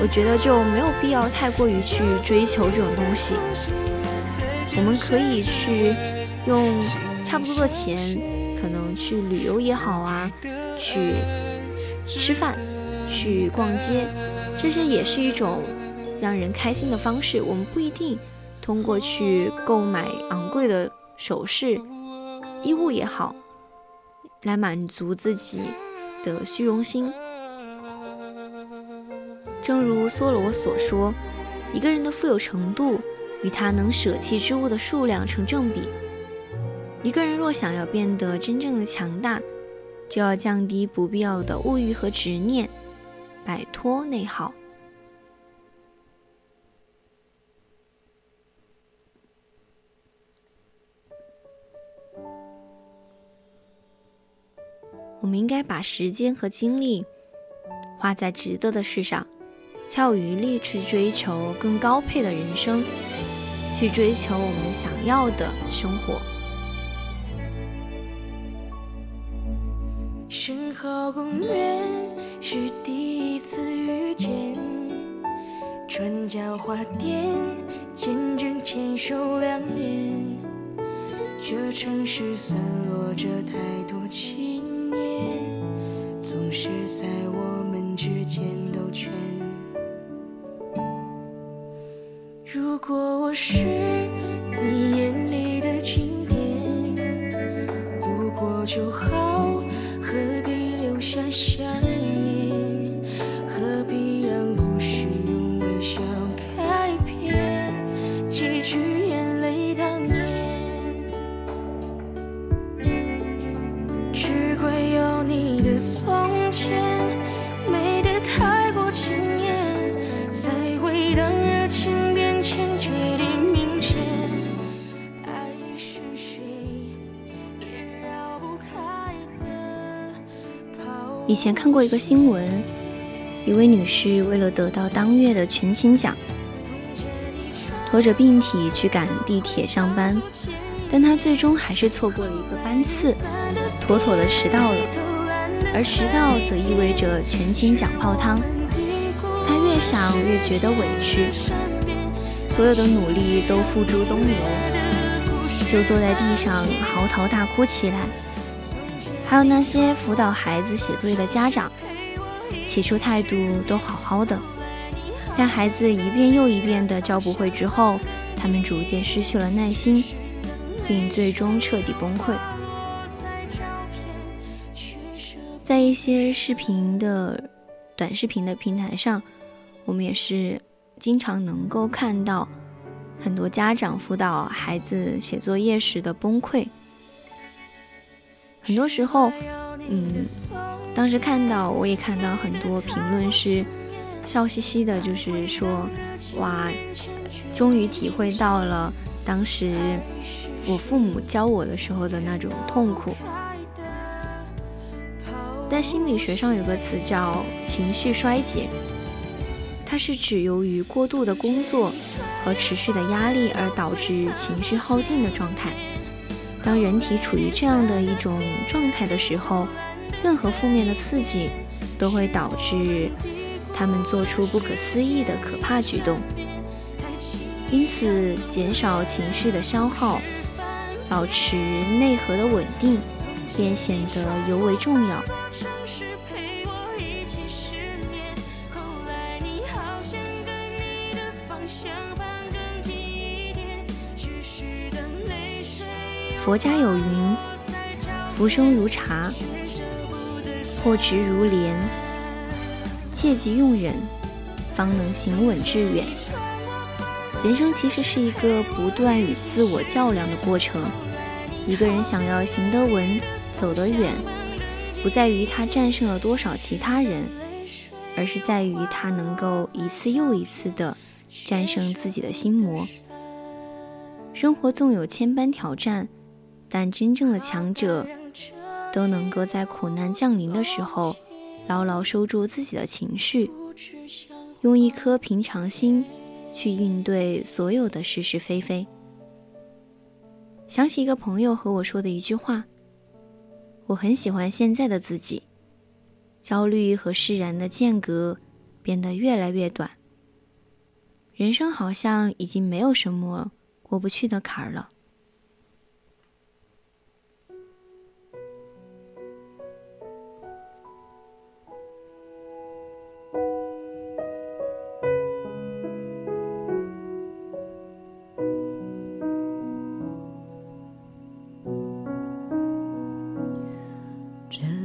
我觉得就没有必要太过于去追求这种东西。我们可以去用差不多的钱，可能去旅游也好啊，去吃饭、去逛街，这些也是一种让人开心的方式。我们不一定通过去购买昂贵的首饰、衣物也好。来满足自己的虚荣心。正如梭罗所说，一个人的富有程度与他能舍弃之物的数量成正比。一个人若想要变得真正的强大，就要降低不必要的物欲和执念，摆脱内耗。我们应该把时间和精力花在值得的事上，才有余力去追求更高配的人生，去追求我们想要的生活。身后公园是第一次遇见，转角花店见证牵手两年，这城市散落着太多情。总是在我们之间兜圈。如果我是你眼里的景点，路过就好，何必留下想念？以前看过一个新闻，一位女士为了得到当月的全勤奖，拖着病体去赶地铁上班，但她最终还是错过了一个班次，妥妥的迟到了。而迟到则意味着全勤奖泡汤，她越想越觉得委屈，所有的努力都付诸东流，就坐在地上嚎啕大哭起来。还有那些辅导孩子写作业的家长，起初态度都好好的，但孩子一遍又一遍的教不会之后，他们逐渐失去了耐心，并最终彻底崩溃。在一些视频的短视频的平台上，我们也是经常能够看到很多家长辅导孩子写作业时的崩溃。很多时候，嗯，当时看到我也看到很多评论是笑嘻嘻的，就是说，哇，终于体会到了当时我父母教我的时候的那种痛苦。但心理学上有个词叫情绪衰竭，它是指由于过度的工作和持续的压力而导致情绪耗尽的状态。当人体处于这样的一种状态的时候，任何负面的刺激都会导致他们做出不可思议的可怕举动。因此，减少情绪的消耗，保持内核的稳定，便显得尤为重要。佛家有云：“浮生如茶，破执如莲。戒急用忍，方能行稳致远。”人生其实是一个不断与自我较量的过程。一个人想要行得稳、走得远，不在于他战胜了多少其他人，而是在于他能够一次又一次地战胜自己的心魔。生活纵有千般挑战。但真正的强者，都能够在苦难降临的时候，牢牢收住自己的情绪，用一颗平常心去应对所有的是是非非。想起一个朋友和我说的一句话：“我很喜欢现在的自己，焦虑和释然的间隔变得越来越短，人生好像已经没有什么过不去的坎儿了。”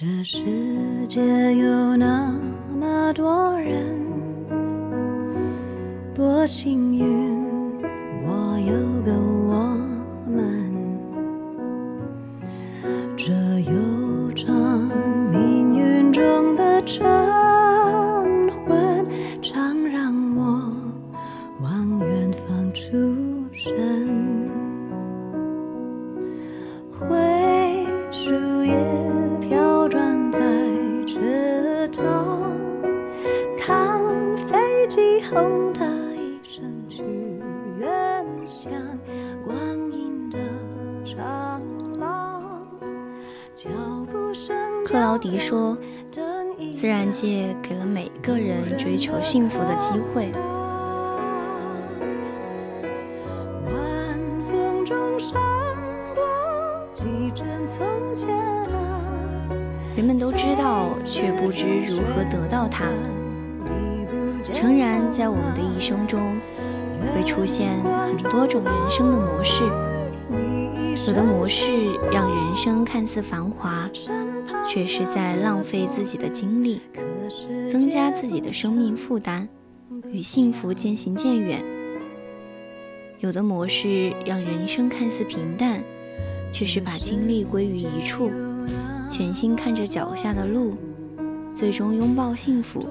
这世界有那么多人，多幸运，自然界给了每一个人追求幸福的机会，人们都知道，却不知如何得到它。诚然，在我们的一生中，会出现很多种人生的模式，有的模式让人生看似繁华，却是在浪费自己的精力，增加自己的生命负担，与幸福渐行渐远。有的模式让人生看似平淡，却是把精力归于一处，全心看着脚下的路，最终拥抱幸福。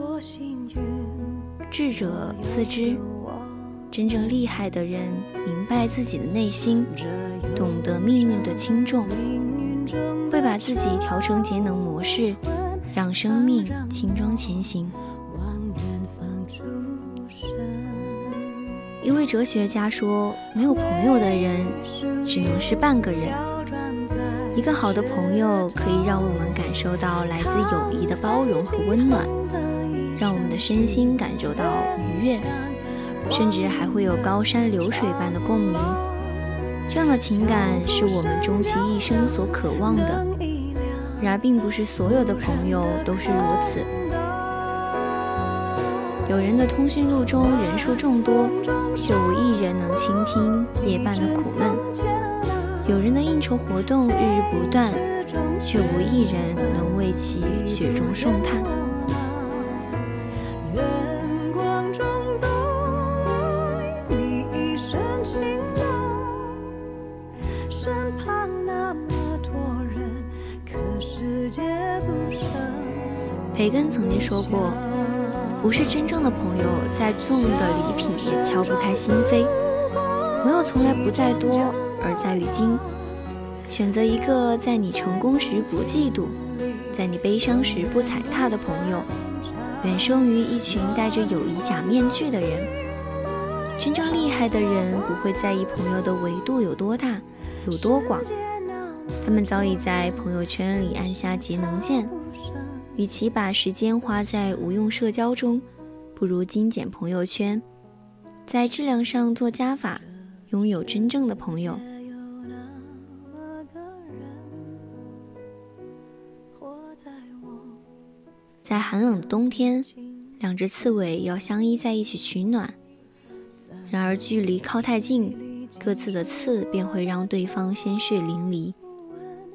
智者自知，真正厉害的人明白自己的内心，懂得命运的轻重，自己调成节能模式，让生命轻装前行。一位哲学家说：“没有朋友的人，只能是半个人。一个好的朋友可以让我们感受到来自友谊的包容和温暖，让我们的身心感受到愉悦，甚至还会有高山流水般的共鸣。这样的情感是我们终其一生所渴望的。然而，并不是所有的朋友都是如此。有人的通讯录中人数众多，却无一人能倾听夜半的苦闷；有人的应酬活动日日不断，却无一人能为其雪中送炭。培根曾经说过，不是真正的朋友，再重的礼品也敲不开心扉。朋友从来不在多，而在于精。选择一个在你成功时不嫉妒，在你悲伤时不踩踏的朋友，远胜于一群戴着友谊假面具的人。真正厉害的人不会在意朋友的维度有多大、有多广，他们早已在朋友圈里按下节能键。与其把时间花在无用社交中，不如精简朋友圈，在质量上做加法，拥有真正的朋友。在寒冷的冬天，两只刺猬要相依在一起取暖。然而距离靠太近，各自的刺便会让对方鲜血淋漓；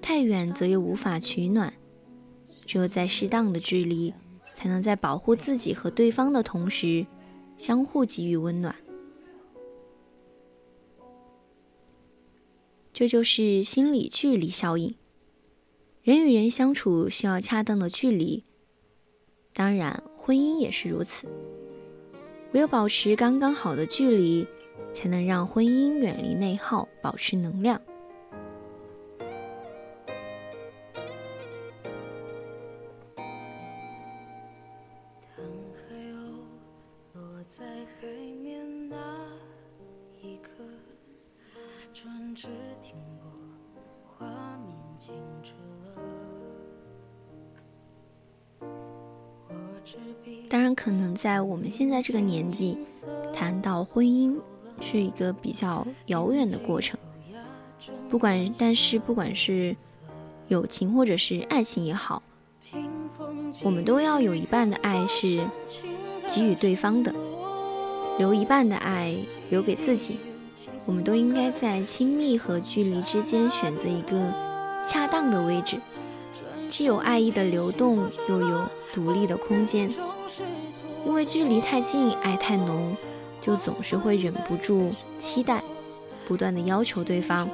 太远则又无法取暖。只有在适当的距离，才能在保护自己和对方的同时，相互给予温暖。这就是心理距离效应。人与人相处需要恰当的距离，当然，婚姻也是如此。唯有保持刚刚好的距离，才能让婚姻远离内耗，保持能量。当然，可能在我们现在这个年纪，谈到婚姻是一个比较遥远的过程。不管，但是不管是友情或者是爱情也好，我们都要有一半的爱是给予对方的，留一半的爱留给自己。我们都应该在亲密和距离之间选择一个恰当的位置，既有爱意的流动，又有独立的空间。因为距离太近，爱太浓，就总是会忍不住期待，不断的要求对方，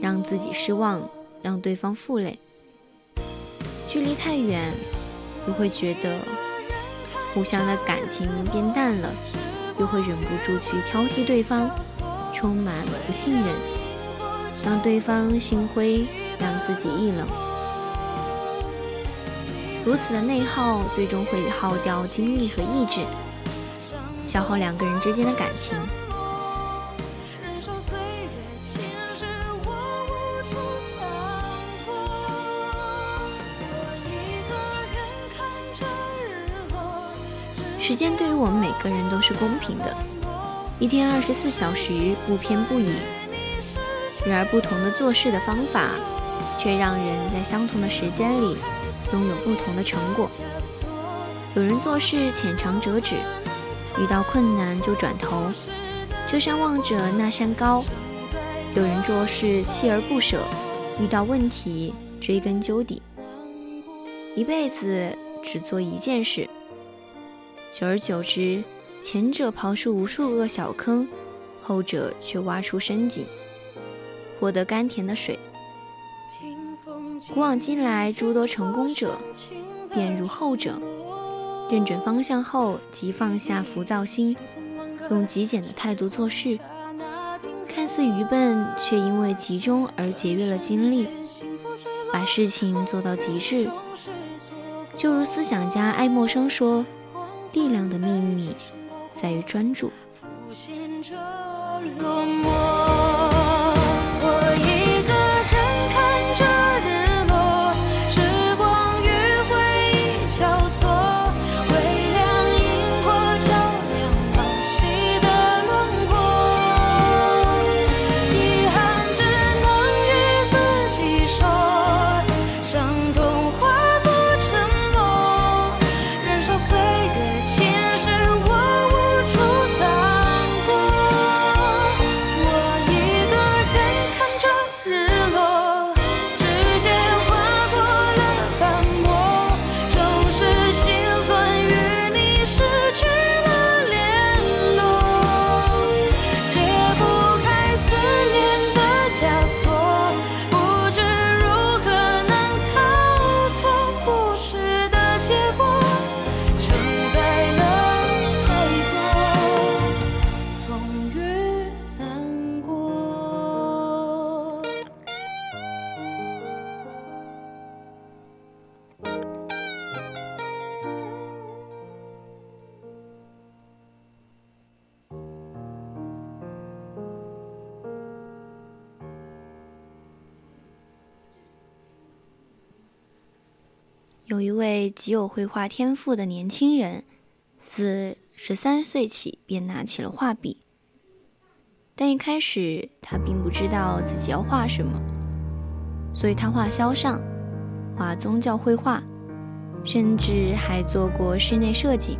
让自己失望，让对方负累。距离太远，又会觉得互相的感情变淡了，又会忍不住去挑剔对方，充满不信任，让对方心灰，让自己意冷。如此的内耗，最终会耗掉精力和意志，消耗两个人之间的感情。时间对于我们每个人都是公平的，一天二十四小时不偏不倚。然而，不同的做事的方法，却让人在相同的时间里拥有不同的成果。有人做事浅尝辄止，遇到困难就转头，这山望着那山高；有人做事锲而不舍，遇到问题追根究底，一辈子只做一件事。久而久之，前者刨出无数个小坑，后者却挖出深井，获得甘甜的水。古往今来，诸多成功者便如后者，认准方向后即放下浮躁心，用极简的态度做事，看似愚笨，却因为集中而节约了精力，把事情做到极致。就如思想家爱默生说。力量的秘密在于专注。有一位极有绘画天赋的年轻人，自十三岁起便拿起了画笔。但一开始他并不知道自己要画什么，所以他画肖像、画宗教绘画，甚至还做过室内设计。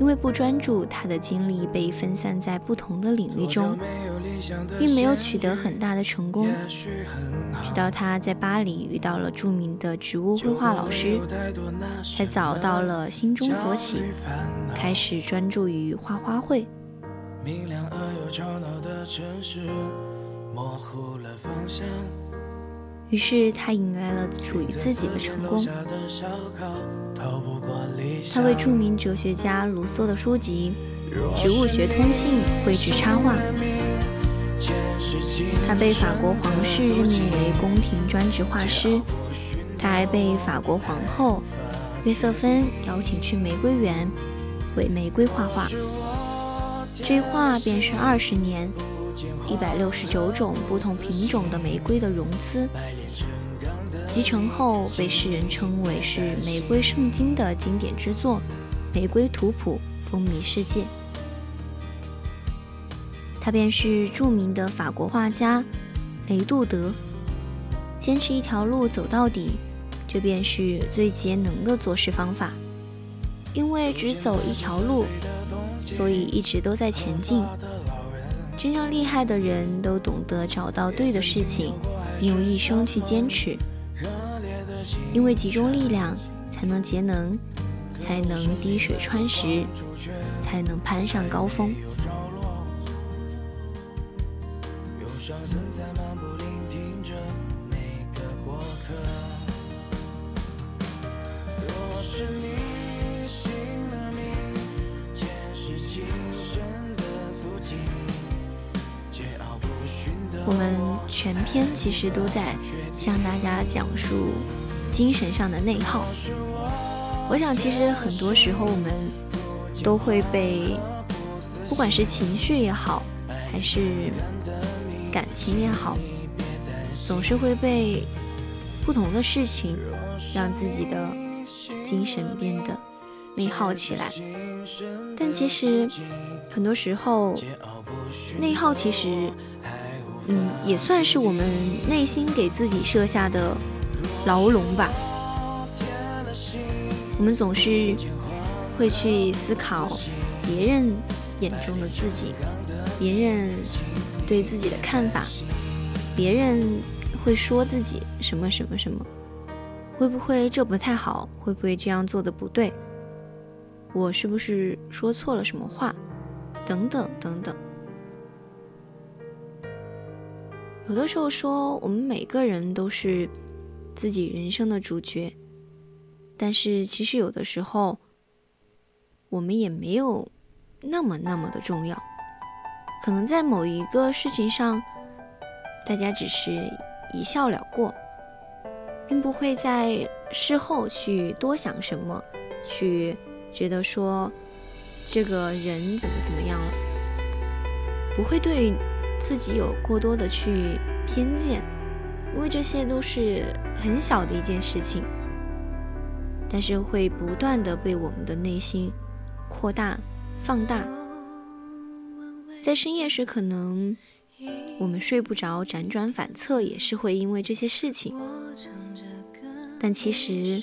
因为不专注，他的精力被分散在不同的领域中，并没有取得很大的成功。直到他在巴黎遇到了著名的植物绘画老师，才找到了心中所喜，开始专注于画花卉。于是他迎来了属于自己的成功。他为著名哲学家卢梭的书籍《植物学通信》绘制插画。他被法国皇室任命为宫廷专职画师。他还被法国皇后约瑟芬邀请去玫瑰园为玫瑰画画。这画便是二十年。一百六十九种不同品种的玫瑰的融资，集成后被世人称为是玫瑰圣经的经典之作，《玫瑰图谱》风靡世界。他便是著名的法国画家雷杜德。坚持一条路走到底，这便是最节能的做事方法。因为只走一条路，所以一直都在前进。真正厉害的人都懂得找到对的事情，用一生去坚持。因为集中力量，才能节能，才能滴水穿石，才能攀上高峰。其实都在向大家讲述精神上的内耗。我想，其实很多时候我们都会被，不管是情绪也好，还是感情也好，总是会被不同的事情让自己的精神变得内耗起来。但其实很多时候，内耗其实。嗯，也算是我们内心给自己设下的牢笼吧。我们总是会去思考别人眼中的自己，别人对自己的看法，别人会说自己什么什么什么，会不会这不太好？会不会这样做的不对？我是不是说错了什么话？等等等等。有的时候说，我们每个人都是自己人生的主角，但是其实有的时候，我们也没有那么那么的重要。可能在某一个事情上，大家只是一笑了过，并不会在事后去多想什么，去觉得说这个人怎么怎么样了，不会对。自己有过多的去偏见，因为这些都是很小的一件事情，但是会不断的被我们的内心扩大、放大。在深夜时，可能我们睡不着，辗转反侧，也是会因为这些事情。但其实，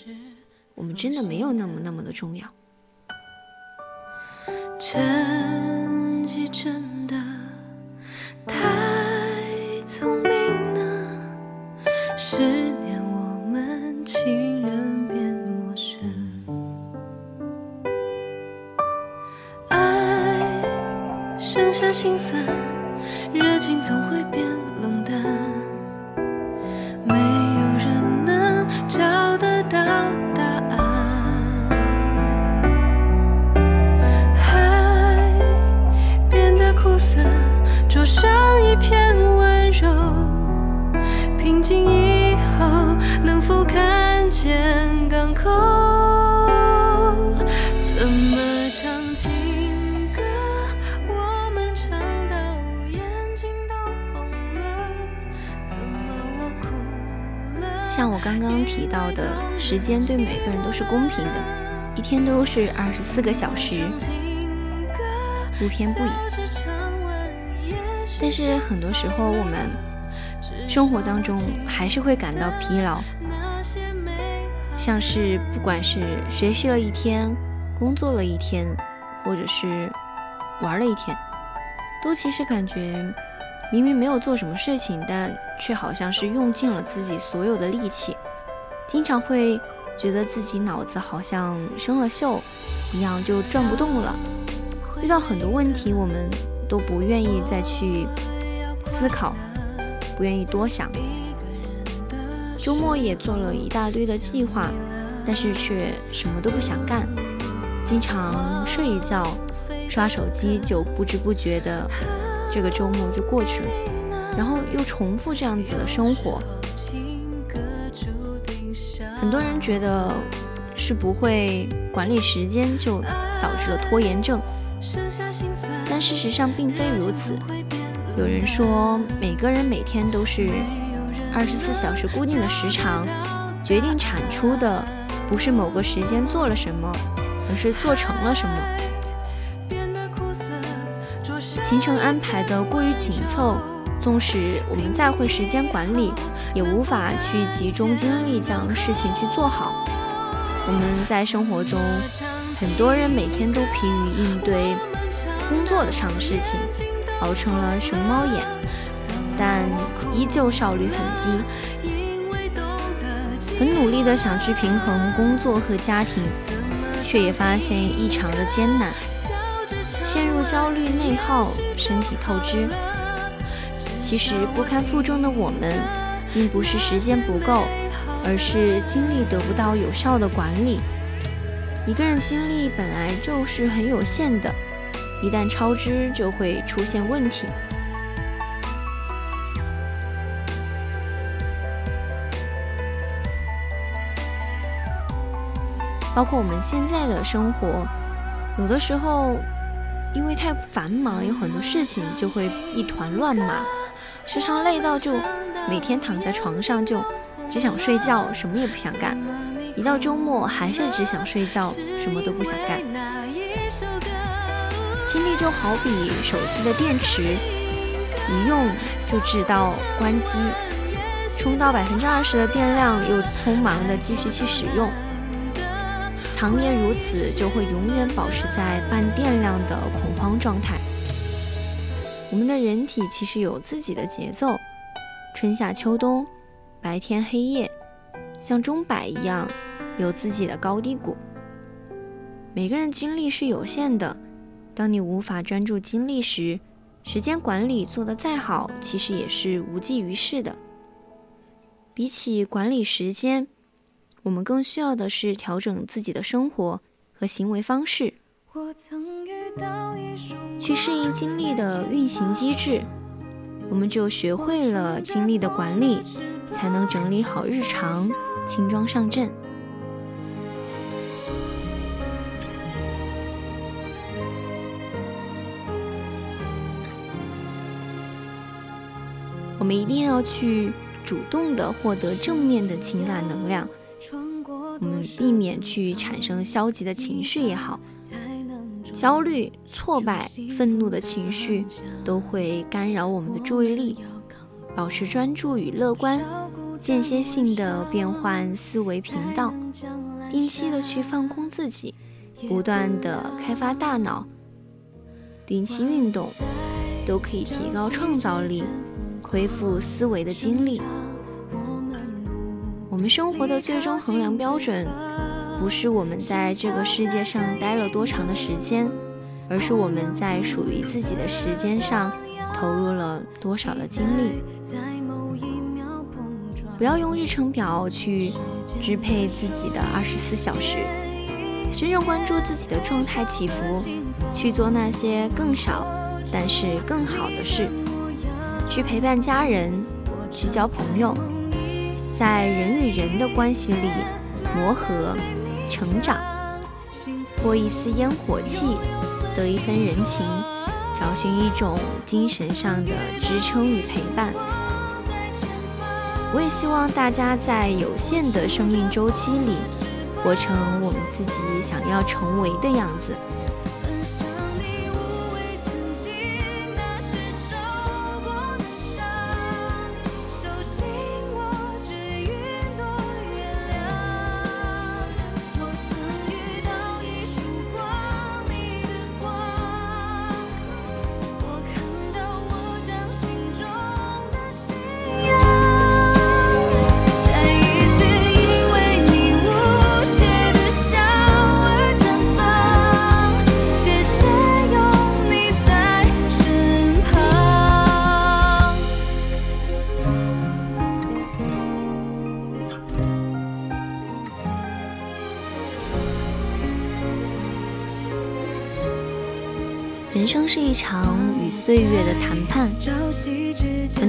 我们真的没有那么那么的重要。真真的。太聪明了，十年我们情人变陌生，爱剩下心酸，热情总会变冷淡，没有人能上一片温柔，平静以后能否看见港口？怎么唱情歌？我们唱到眼睛都红了。怎么我哭了？像我刚刚提到的，时间对每个人都是公平的，一天都是二十四个小时，不偏不倚。但是很多时候，我们生活当中还是会感到疲劳，像是不管是学习了一天、工作了一天，或者是玩了一天，都其实感觉明明没有做什么事情，但却好像是用尽了自己所有的力气，经常会觉得自己脑子好像生了锈一样，就转不动了。遇到很多问题，我们。都不愿意再去思考，不愿意多想。周末也做了一大堆的计划，但是却什么都不想干，经常睡一觉，刷手机，就不知不觉的这个周末就过去了，然后又重复这样子的生活。很多人觉得是不会管理时间，就导致了拖延症。事实上并非如此。有人说，每个人每天都是二十四小时固定的时长，决定产出的不是某个时间做了什么，而是做成了什么。行程安排的过于紧凑，纵使我们再会时间管理，也无法去集中精力将事情去做好。我们在生活中。很多人每天都疲于应对工作的上的事情，熬成了熊猫眼，但依旧效率很低。很努力的想去平衡工作和家庭，却也发现异常的艰难，陷入焦虑内耗，身体透支。其实不堪负重的我们，并不是时间不够，而是精力得不到有效的管理。一个人精力本来就是很有限的，一旦超支就会出现问题。包括我们现在的生活，有的时候因为太繁忙，有很多事情就会一团乱麻。时常累到就每天躺在床上就只想睡觉，什么也不想干。一到周末还是只想睡觉，什么都不想干。精力就好比手机的电池，一用就直到关机，充到百分之二十的电量，又匆忙的继续去使用。常年如此，就会永远保持在半电量的恐慌状态。我们的人体其实有自己的节奏，春夏秋冬，白天黑夜，像钟摆一样，有自己的高低谷。每个人精力是有限的，当你无法专注精力时，时间管理做得再好，其实也是无济于事的。比起管理时间，我们更需要的是调整自己的生活和行为方式。去适应精力的运行机制，我们就学会了精力的管理，才能整理好日常，轻装上阵。我们一定要去主动的获得正面的情感能量，我们避免去产生消极的情绪也好。焦虑、挫败、愤怒的情绪都会干扰我们的注意力。保持专注与乐观，间歇性的变换思维频道，定期的去放空自己，不断的开发大脑，定期运动，都可以提高创造力，恢复思维的精力。我们生活的最终衡量标准。不是我们在这个世界上待了多长的时间，而是我们在属于自己的时间上投入了多少的精力。不要用日程表去支配自己的二十四小时，真正关注自己的状态起伏，去做那些更少但是更好的事，去陪伴家人，去交朋友，在人与人的关系里磨合。成长，过一丝烟火气，得一分人情，找寻一种精神上的支撑与陪伴。我也希望大家在有限的生命周期里，活成我们自己想要成为的样子。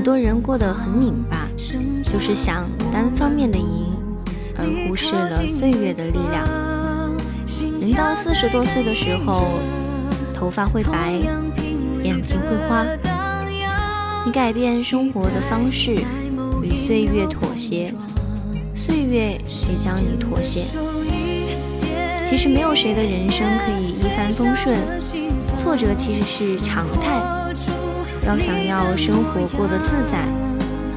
多人过得很拧巴，就是想单方面的赢，而忽视了岁月的力量。人到四十多岁的时候，头发会白，眼睛会花。你改变生活的方式，与岁月妥协，岁月也将你妥协。其实没有谁的人生可以一帆风顺。挫折其实是常态，要想要生活过得自在，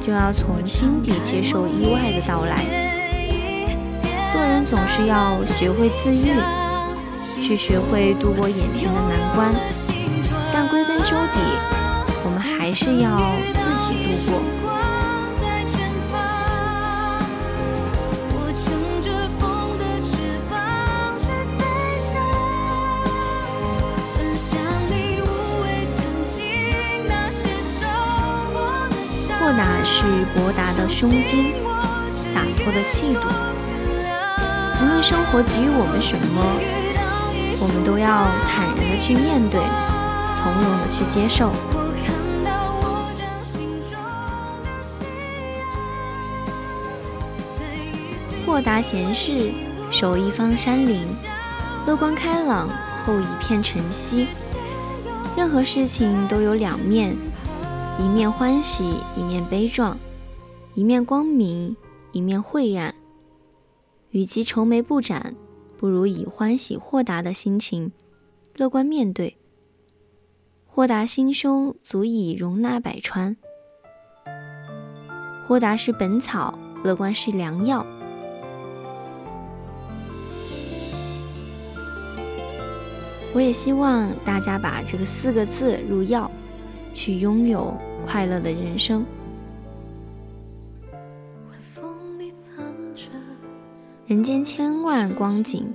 就要从心底接受意外的到来。做人总是要学会自愈，去学会度过眼前的难关，但归根究底，我们还是要自己度过。的胸襟，洒脱的气度。无论生活给予我们什么，我们都要坦然的去面对，从容的去接受。豁达闲适，守一方山林；乐观开朗，后一片晨曦。任何事情都有两面。一面欢喜，一面悲壮；一面光明，一面晦暗。与其愁眉不展，不如以欢喜豁达的心情，乐观面对。豁达心胸，足以容纳百川。豁达是本草，乐观是良药。我也希望大家把这个四个字入药。去拥有快乐的人生。人间千万光景，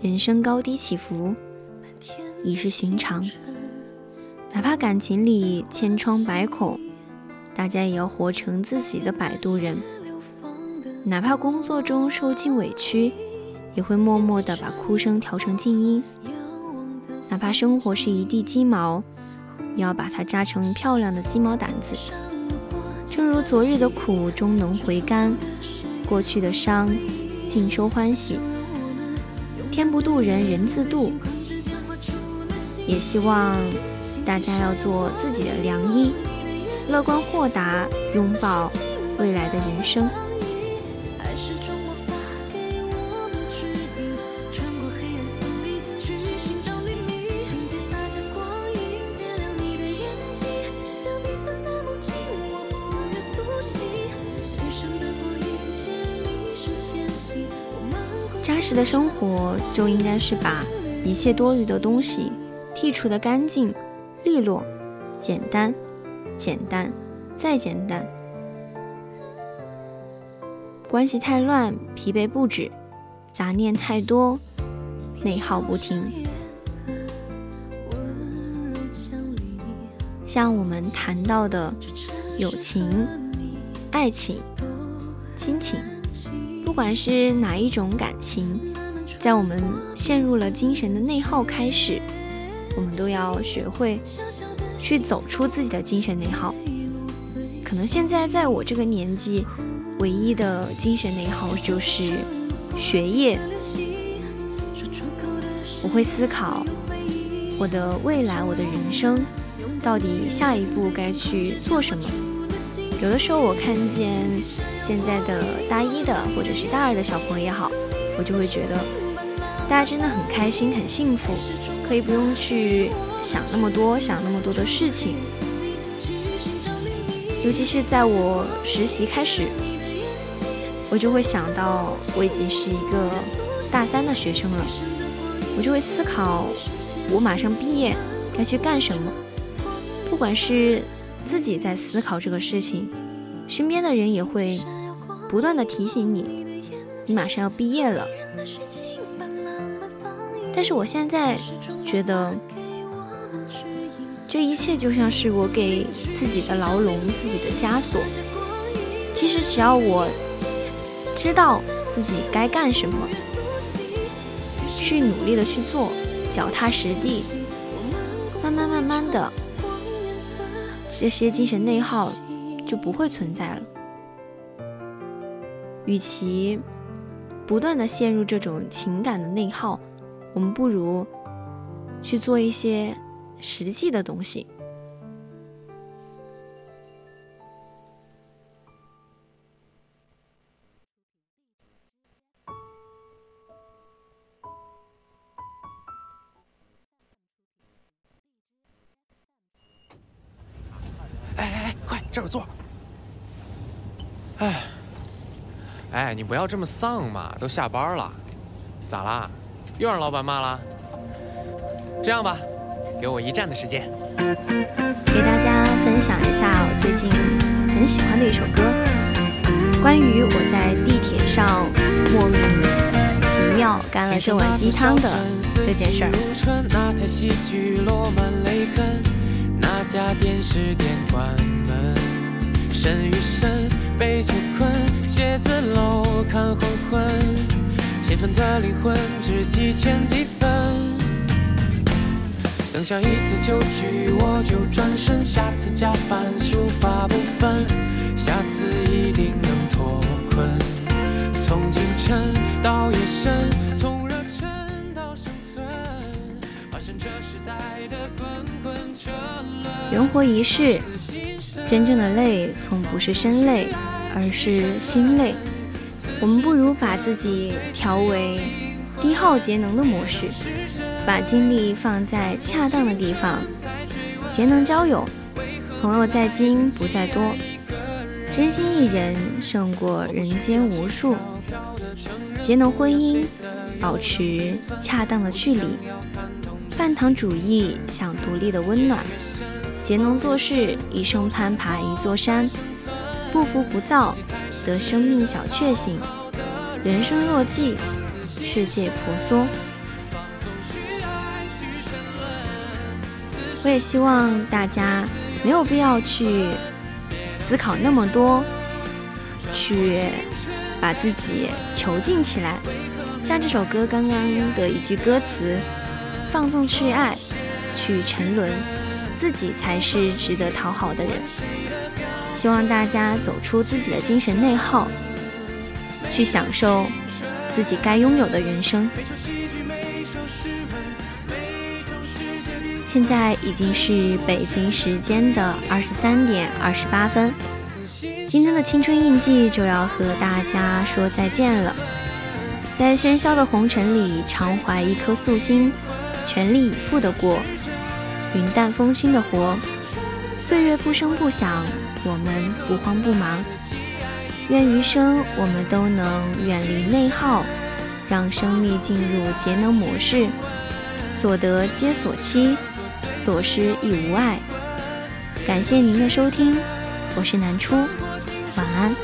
人生高低起伏，已是寻常。哪怕感情里千疮百孔，大家也要活成自己的摆渡人。哪怕工作中受尽委屈，也会默默地把哭声调成静音。哪怕生活是一地鸡毛。也要把它扎成漂亮的鸡毛掸子，正如昨日的苦终能回甘，过去的伤尽收欢喜。天不渡人，人自渡。也希望大家要做自己的良医，乐观豁达，拥抱未来的人生。实的生活就应该是把一切多余的东西剔除的干净、利落、简单、简单再简单。关系太乱，疲惫不止；杂念太多，内耗不停。像我们谈到的友情、爱情、亲情。不管是哪一种感情，在我们陷入了精神的内耗开始，我们都要学会去走出自己的精神内耗。可能现在在我这个年纪，唯一的精神内耗就是学业。我会思考我的未来，我的人生到底下一步该去做什么。有的时候我看见。现在的大一的或者是大二的小朋友也好，我就会觉得大家真的很开心、很幸福，可以不用去想那么多、想那么多的事情。尤其是在我实习开始，我就会想到我已经是一个大三的学生了，我就会思考我马上毕业该去干什么。不管是自己在思考这个事情，身边的人也会。不断的提醒你，你马上要毕业了。但是我现在觉得，这一切就像是我给自己的牢笼、自己的枷锁。其实只要我知道自己该干什么，去努力的去做，脚踏实地，慢慢慢慢的，这些精神内耗就不会存在了。与其不断的陷入这种情感的内耗，我们不如去做一些实际的东西。哎哎哎，快这儿坐。哎。哎，你不要这么丧嘛！都下班了，咋啦？又让老板骂了？这样吧，给我一站的时间。给大家分享一下我最近很喜欢的一首歌，关于我在地铁上莫名其妙干了这碗鸡汤的这件事儿。困，写字楼看黄昏，的灵魂几分。等下一次就聚，我就转身，下次加班书法不分，下次一定能脱困。从清晨到夜深，从热忱到生存，化身这时代的滚滚车轮。人活一世，真正的累从不是身累，而是心累。我们不如把自己调为低耗节能的模式，把精力放在恰当的地方。节能交友，朋友在精不在多，真心一人胜过人间无数。节能婚姻，保持恰当的距离。半糖主义，想独立的温暖。节能做事，一生攀爬一座山。不浮不躁，得生命小确幸。人生若寄，世界婆娑。我也希望大家没有必要去思考那么多，去把自己囚禁起来。像这首歌刚刚的一句歌词：“放纵去爱，去沉沦，自己才是值得讨好的人。”希望大家走出自己的精神内耗，去享受自己该拥有的人生。现在已经是北京时间的二十三点二十八分，今天的青春印记就要和大家说再见了。在喧嚣的红尘里，常怀一颗素心，全力以赴的过，云淡风轻的活。岁月不声不响，我们不慌不忙。愿余生我们都能远离内耗，让生命进入节能模式，所得皆所期，所失亦无碍。感谢您的收听，我是南初，晚安。